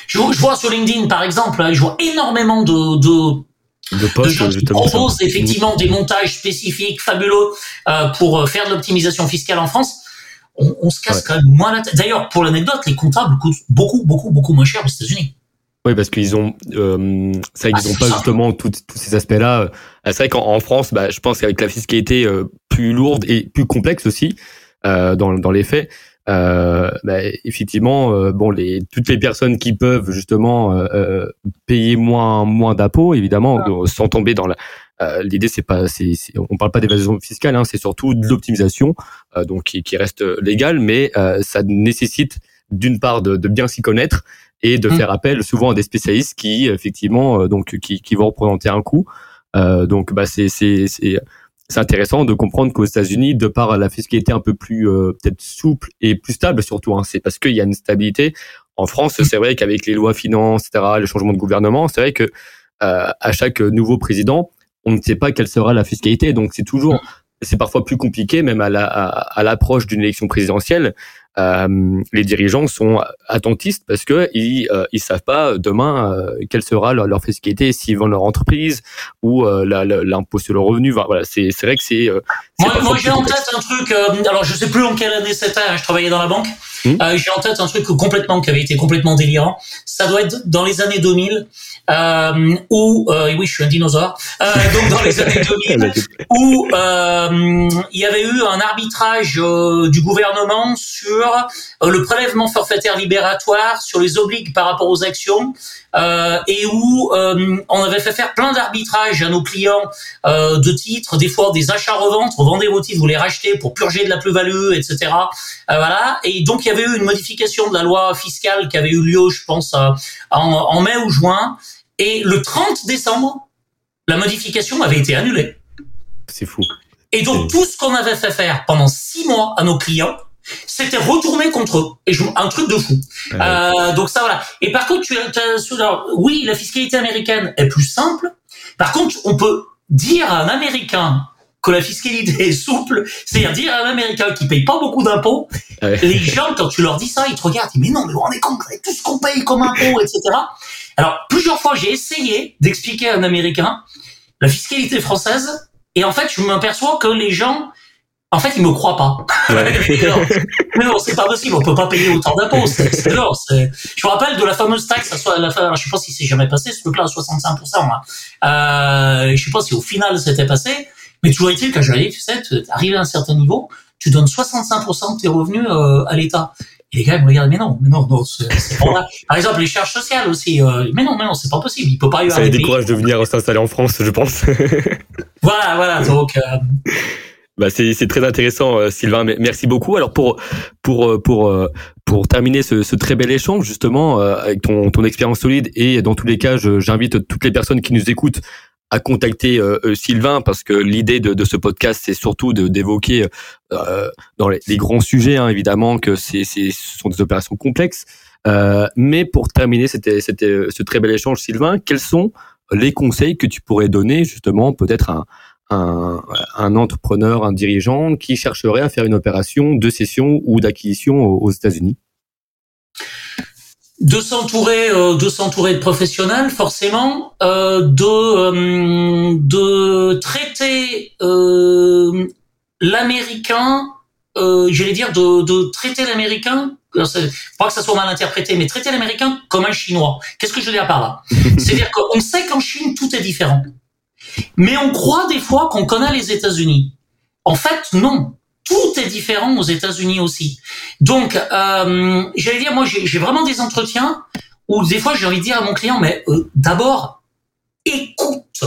je, vois sur LinkedIn, par exemple, hein, je vois énormément de, de de de qui proposent effectivement des montages spécifiques fabuleux euh, pour faire de l'optimisation fiscale en France. On, se casse quand même moins la tête. D'ailleurs, pour l'anecdote, les comptables coûtent beaucoup, beaucoup, beaucoup moins cher aux États-Unis. Oui, parce qu'ils ont, euh, ça, ils n'ont ah, pas justement tous ces aspects-là. C'est vrai qu'en France, bah, je pense qu'avec la fiscalité plus lourde et plus complexe aussi, dans, dans les faits, euh, bah, effectivement, euh, bon, les, toutes les personnes qui peuvent justement euh, euh payer moins moins d'impôts, évidemment, sans tomber dans la. L'idée, c'est pas, c'est, on parle pas d'évasion fiscale, hein, c'est surtout de l'optimisation, donc qui, qui, reste légale, mais ça nécessite d'une part de, de bien s'y connaître et de mmh. faire appel souvent à des spécialistes qui effectivement donc qui, qui vont représenter un coût. donc bah c'est c'est c'est intéressant de comprendre qu'aux États-Unis, de par la fiscalité un peu plus euh, peut-être souple et plus stable surtout, hein, c'est parce qu'il y a une stabilité. En France, c'est vrai qu'avec les lois finances, etc., les changements de gouvernement, c'est vrai que euh, à chaque nouveau président, on ne sait pas quelle sera la fiscalité. Donc c'est toujours, c'est parfois plus compliqué, même à l'approche d'une élection présidentielle, euh, les dirigeants sont attentistes parce que ils euh, ils savent pas demain euh, quelle sera leur, leur fiscalité s'ils vendent leur entreprise ou euh, l'impôt sur le revenu. Voilà, c'est vrai que c'est. Euh, moi, moi j'ai en tête un truc. alors je sais plus en quelle année c'était. Hein, je travaillais dans la banque. Hmm. j'ai en tête un truc complètement qui avait été complètement délirant. Ça doit être dans les années 2000 euh, où oui je suis un dinosaure. donc dans les années *laughs* 2000 où il y avait eu un arbitrage du gouvernement sur euh, le prélèvement forfaitaire libératoire, sur les obligues par rapport aux actions, euh, et où euh, on avait fait faire plein d'arbitrages à nos clients de titres, des fois des achats-reventes, revendez vos titres, vous les rachetez pour purger de la plus-value, etc. voilà. Et donc il y avait eu une modification de la loi fiscale qui avait eu lieu, je pense, en, en mai ou juin. Et le 30 décembre, la modification avait été annulée. C'est fou. Et donc tout ce qu'on avait fait faire pendant six mois à nos clients, c'était retourné contre eux. Et je, un truc de fou. Euh, donc ça, voilà. Et par contre, tu as, oui, la fiscalité américaine est plus simple. Par contre, on peut dire à un Américain que la fiscalité est souple, c'est-à-dire dire à un Américain qui paye pas beaucoup d'impôts, les gens, quand tu leur dis ça, ils te regardent, ils disent, mais non, mais vous rendez compte, tout ce qu'on paye comme impôts, etc. Alors, plusieurs fois, j'ai essayé d'expliquer à un Américain la fiscalité française, et en fait, je m'aperçois que les gens, en fait, ils me croient pas. *laughs* mais non, c'est pas possible. On peut pas payer autant d'impôts. C'est non. Je me rappelle de la fameuse taxe. À la fin, je sais pas si c'est jamais passé ce truc-là à 65%. Là. Euh, je sais pas si au final c'était passé. Mais toujours est-il que j'arrive, tu sais, arrivé à un certain niveau, tu donnes 65% de tes revenus euh, à l'État. Et les gars ils me regardent, mais non, mais non, non, c'est pas Par exemple, les charges sociales aussi. Euh, mais non, mais non, c'est pas possible. Il peut pas y avoir. Ça les décourage de venir s'installer en France, je pense. *laughs* voilà, voilà. Donc. Euh, bah c'est très intéressant, euh, Sylvain. Merci beaucoup. Alors pour pour euh, pour euh, pour terminer ce, ce très bel échange justement avec ton ton expérience solide et dans tous les cas, j'invite toutes les personnes qui nous écoutent à contacter Sylvain parce que l'idée de, de, ce podcast c'est surtout d'évoquer dans les, les, grands sujets hein, évidemment que c'est ce sont des opérations complexes. mais pour terminer c'était c'était ce très bel échange, Sylvain, quels sont les conseils que tu pourrais donner justement peut-être un un, un, entrepreneur, un dirigeant qui chercherait à faire une opération de cession ou d'acquisition aux, États-Unis? De s'entourer euh, de s'entourer de professionnels forcément euh, de euh, de traiter euh, l'américain euh, j'allais dire de, de traiter l'américain pas que ça soit mal interprété mais traiter l'américain comme un chinois qu'est-ce que je veux dire par là? *laughs* C'est-à-dire qu'on sait qu'en Chine tout est différent mais on croit des fois qu'on connaît les États-Unis. En fait, non. Tout est différent aux États-Unis aussi. Donc, euh, j'allais dire, moi, j'ai vraiment des entretiens où des fois, j'ai envie de dire à mon client, mais euh, d'abord, écoute,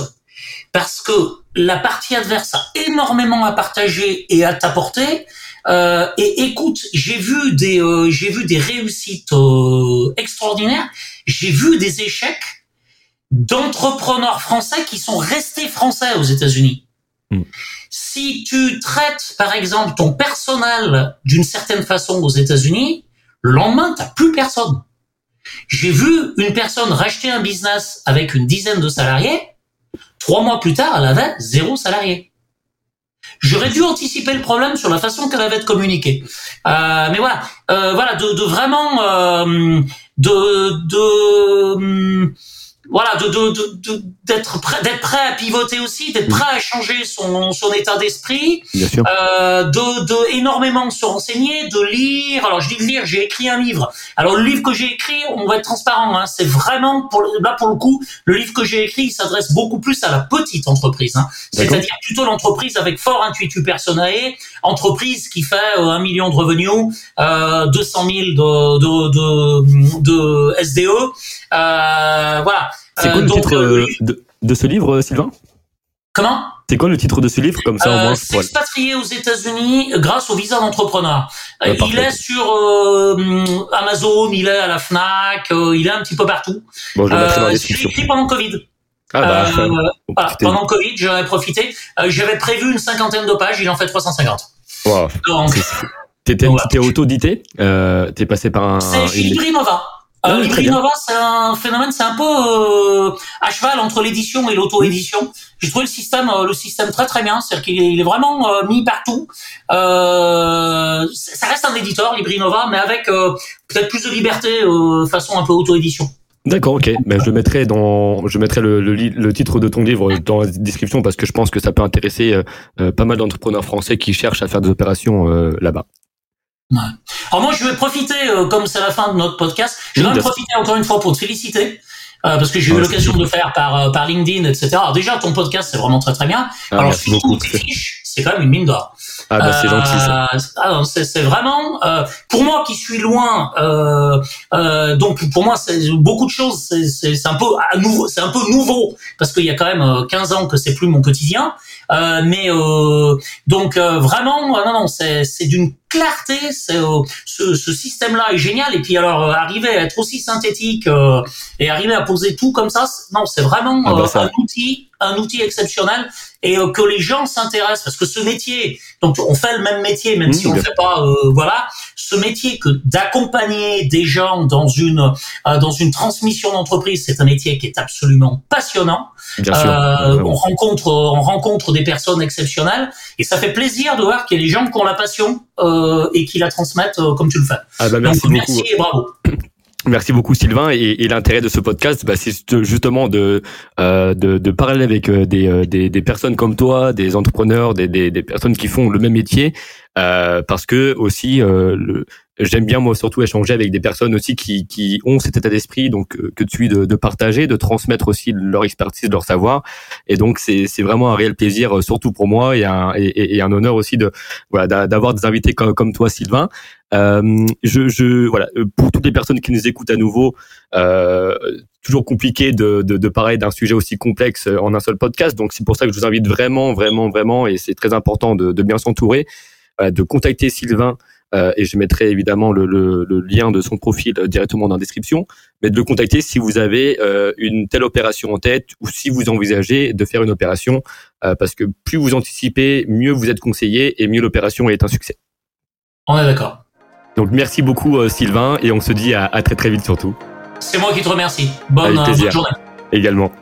parce que la partie adverse a énormément à partager et à t'apporter. Euh, et écoute, j'ai vu des, euh, j'ai vu des réussites euh, extraordinaires, j'ai vu des échecs d'entrepreneurs français qui sont restés français aux États-Unis. Hmm. Si tu traites, par exemple, ton personnel d'une certaine façon aux États-Unis, le lendemain, t'as plus personne. J'ai vu une personne racheter un business avec une dizaine de salariés. Trois mois plus tard, elle avait zéro salarié. J'aurais dû anticiper le problème sur la façon qu'elle avait de communiquer. Euh, mais voilà, euh, voilà, de, de vraiment, euh, de, de voilà, de, de, de, d'être prêt, d'être prêt à pivoter aussi, d'être prêt à changer son, son état d'esprit, euh, de, de énormément se renseigner, de lire. Alors je dis de lire, j'ai écrit un livre. Alors le livre que j'ai écrit, on va être transparent, hein, c'est vraiment pour là pour le coup, le livre que j'ai écrit, il s'adresse beaucoup plus à la petite entreprise, hein, c'est-à-dire plutôt l'entreprise avec fort intuitu personnel, entreprise qui fait euh, un million de revenus, euh, 200 000 de, de, de, de SDE, euh, voilà. C'est quoi le euh, titre euh, de, de, ce livre, Sylvain? Comment? C'est quoi le titre de ce livre comme ça au moins S'expatrier aux États-Unis grâce au visa d'entrepreneur. il est sur Amazon, il est à la Fnac, il est un petit peu partout. Bon, je le mettrai dans la description. écrit pendant Covid. Ah bah, voilà, pendant Covid, j'en ai profité. J'avais prévu une cinquantaine de pages, il en fait 350. Wow. T'étais voilà. auto-dité euh, T'es passé par un... C'est chez Librinova. Euh, Librinova, c'est un phénomène, c'est un peu euh, à cheval entre l'édition et l'auto-édition. J'ai trouvé le système, euh, le système très très bien, c'est-à-dire qu'il est, il est vraiment euh, mis partout. Euh, ça reste un éditeur, Librinova, mais avec peut-être plus de liberté, façon un peu auto-édition. D'accord, ok. Mais je mettrai dans, je mettrai le, le, le, titre de ton livre dans la description parce que je pense que ça peut intéresser pas mal d'entrepreneurs français qui cherchent à faire des opérations là-bas. Alors moi, je vais profiter, euh, comme c'est la fin de notre podcast, je vais en profiter encore une fois pour te féliciter. Euh, parce que j'ai eu l'occasion de le faire par, euh, par LinkedIn, etc. Alors déjà, ton podcast, c'est vraiment très très bien. Ah, Alors surtout, tes fiches, c'est quand même une mine d'or. Ah bah c'est gentil ça. Ah, c'est vraiment pour moi qui suis loin. donc pour moi, c'est beaucoup de choses. C'est un peu à nouveau, c'est un peu nouveau parce qu'il y a quand même 15 ans que c'est plus mon quotidien. mais donc vraiment, non non, c'est d'une clarté. Euh, ce, ce système-là est génial. Et puis alors euh, arriver à être aussi synthétique euh, et arriver à poser tout comme ça, non, c'est vraiment ah bah un outil, un outil exceptionnel et que les gens s'intéressent parce que ce métier, donc on fait le même métier même mmh, si on ne fait pas, voilà, ce métier que d'accompagner des gens dans une dans une transmission d'entreprise, c'est un métier qui est absolument passionnant. Bien sûr, on rencontre on rencontre des personnes exceptionnelles et ça fait plaisir de voir qu'il y a des gens qui ont la passion euh, et qui la transmettent euh, comme tu le fais. Ah bah. Merci et bravo. Merci beaucoup Sylvain. Et, l'intérêt de ce podcast, bah, c'est justement de, euh, de, de parler avec euh, des, euh, des, des personnes comme toi, des entrepreneurs, des, des, des personnes qui font le même métier, euh, parce que aussi le, j'aime bien moi surtout échanger avec des personnes aussi qui, qui ont cet état d'esprit donc euh, que tu de, de partager de transmettre aussi leur expertise leur savoir. Et donc c'est vraiment un réel plaisir euh, surtout pour moi et un et, et un honneur aussi de voilà d'avoir des invités comme, comme toi Sylvain. Euh, je, je voilà euh, pour toutes les personnes qui nous écoutent à nouveau euh, toujours compliqué de, de, de parler d'un sujet aussi complexe en un seul podcast. Donc c'est pour ça que je vous invite vraiment vraiment vraiment et c'est très important de, de bien s'entourer de contacter Sylvain et je mettrai évidemment le, le, le, lien de son profil directement dans la description, mais de le contacter si vous avez euh, une telle opération en tête ou si vous envisagez de faire une opération, euh, parce que plus vous anticipez, mieux vous êtes conseillé et mieux l'opération est un succès. On est d'accord. Donc merci beaucoup Sylvain et on se dit à, à très très vite surtout. C'est moi qui te remercie. Bonne, bonne journée. Également.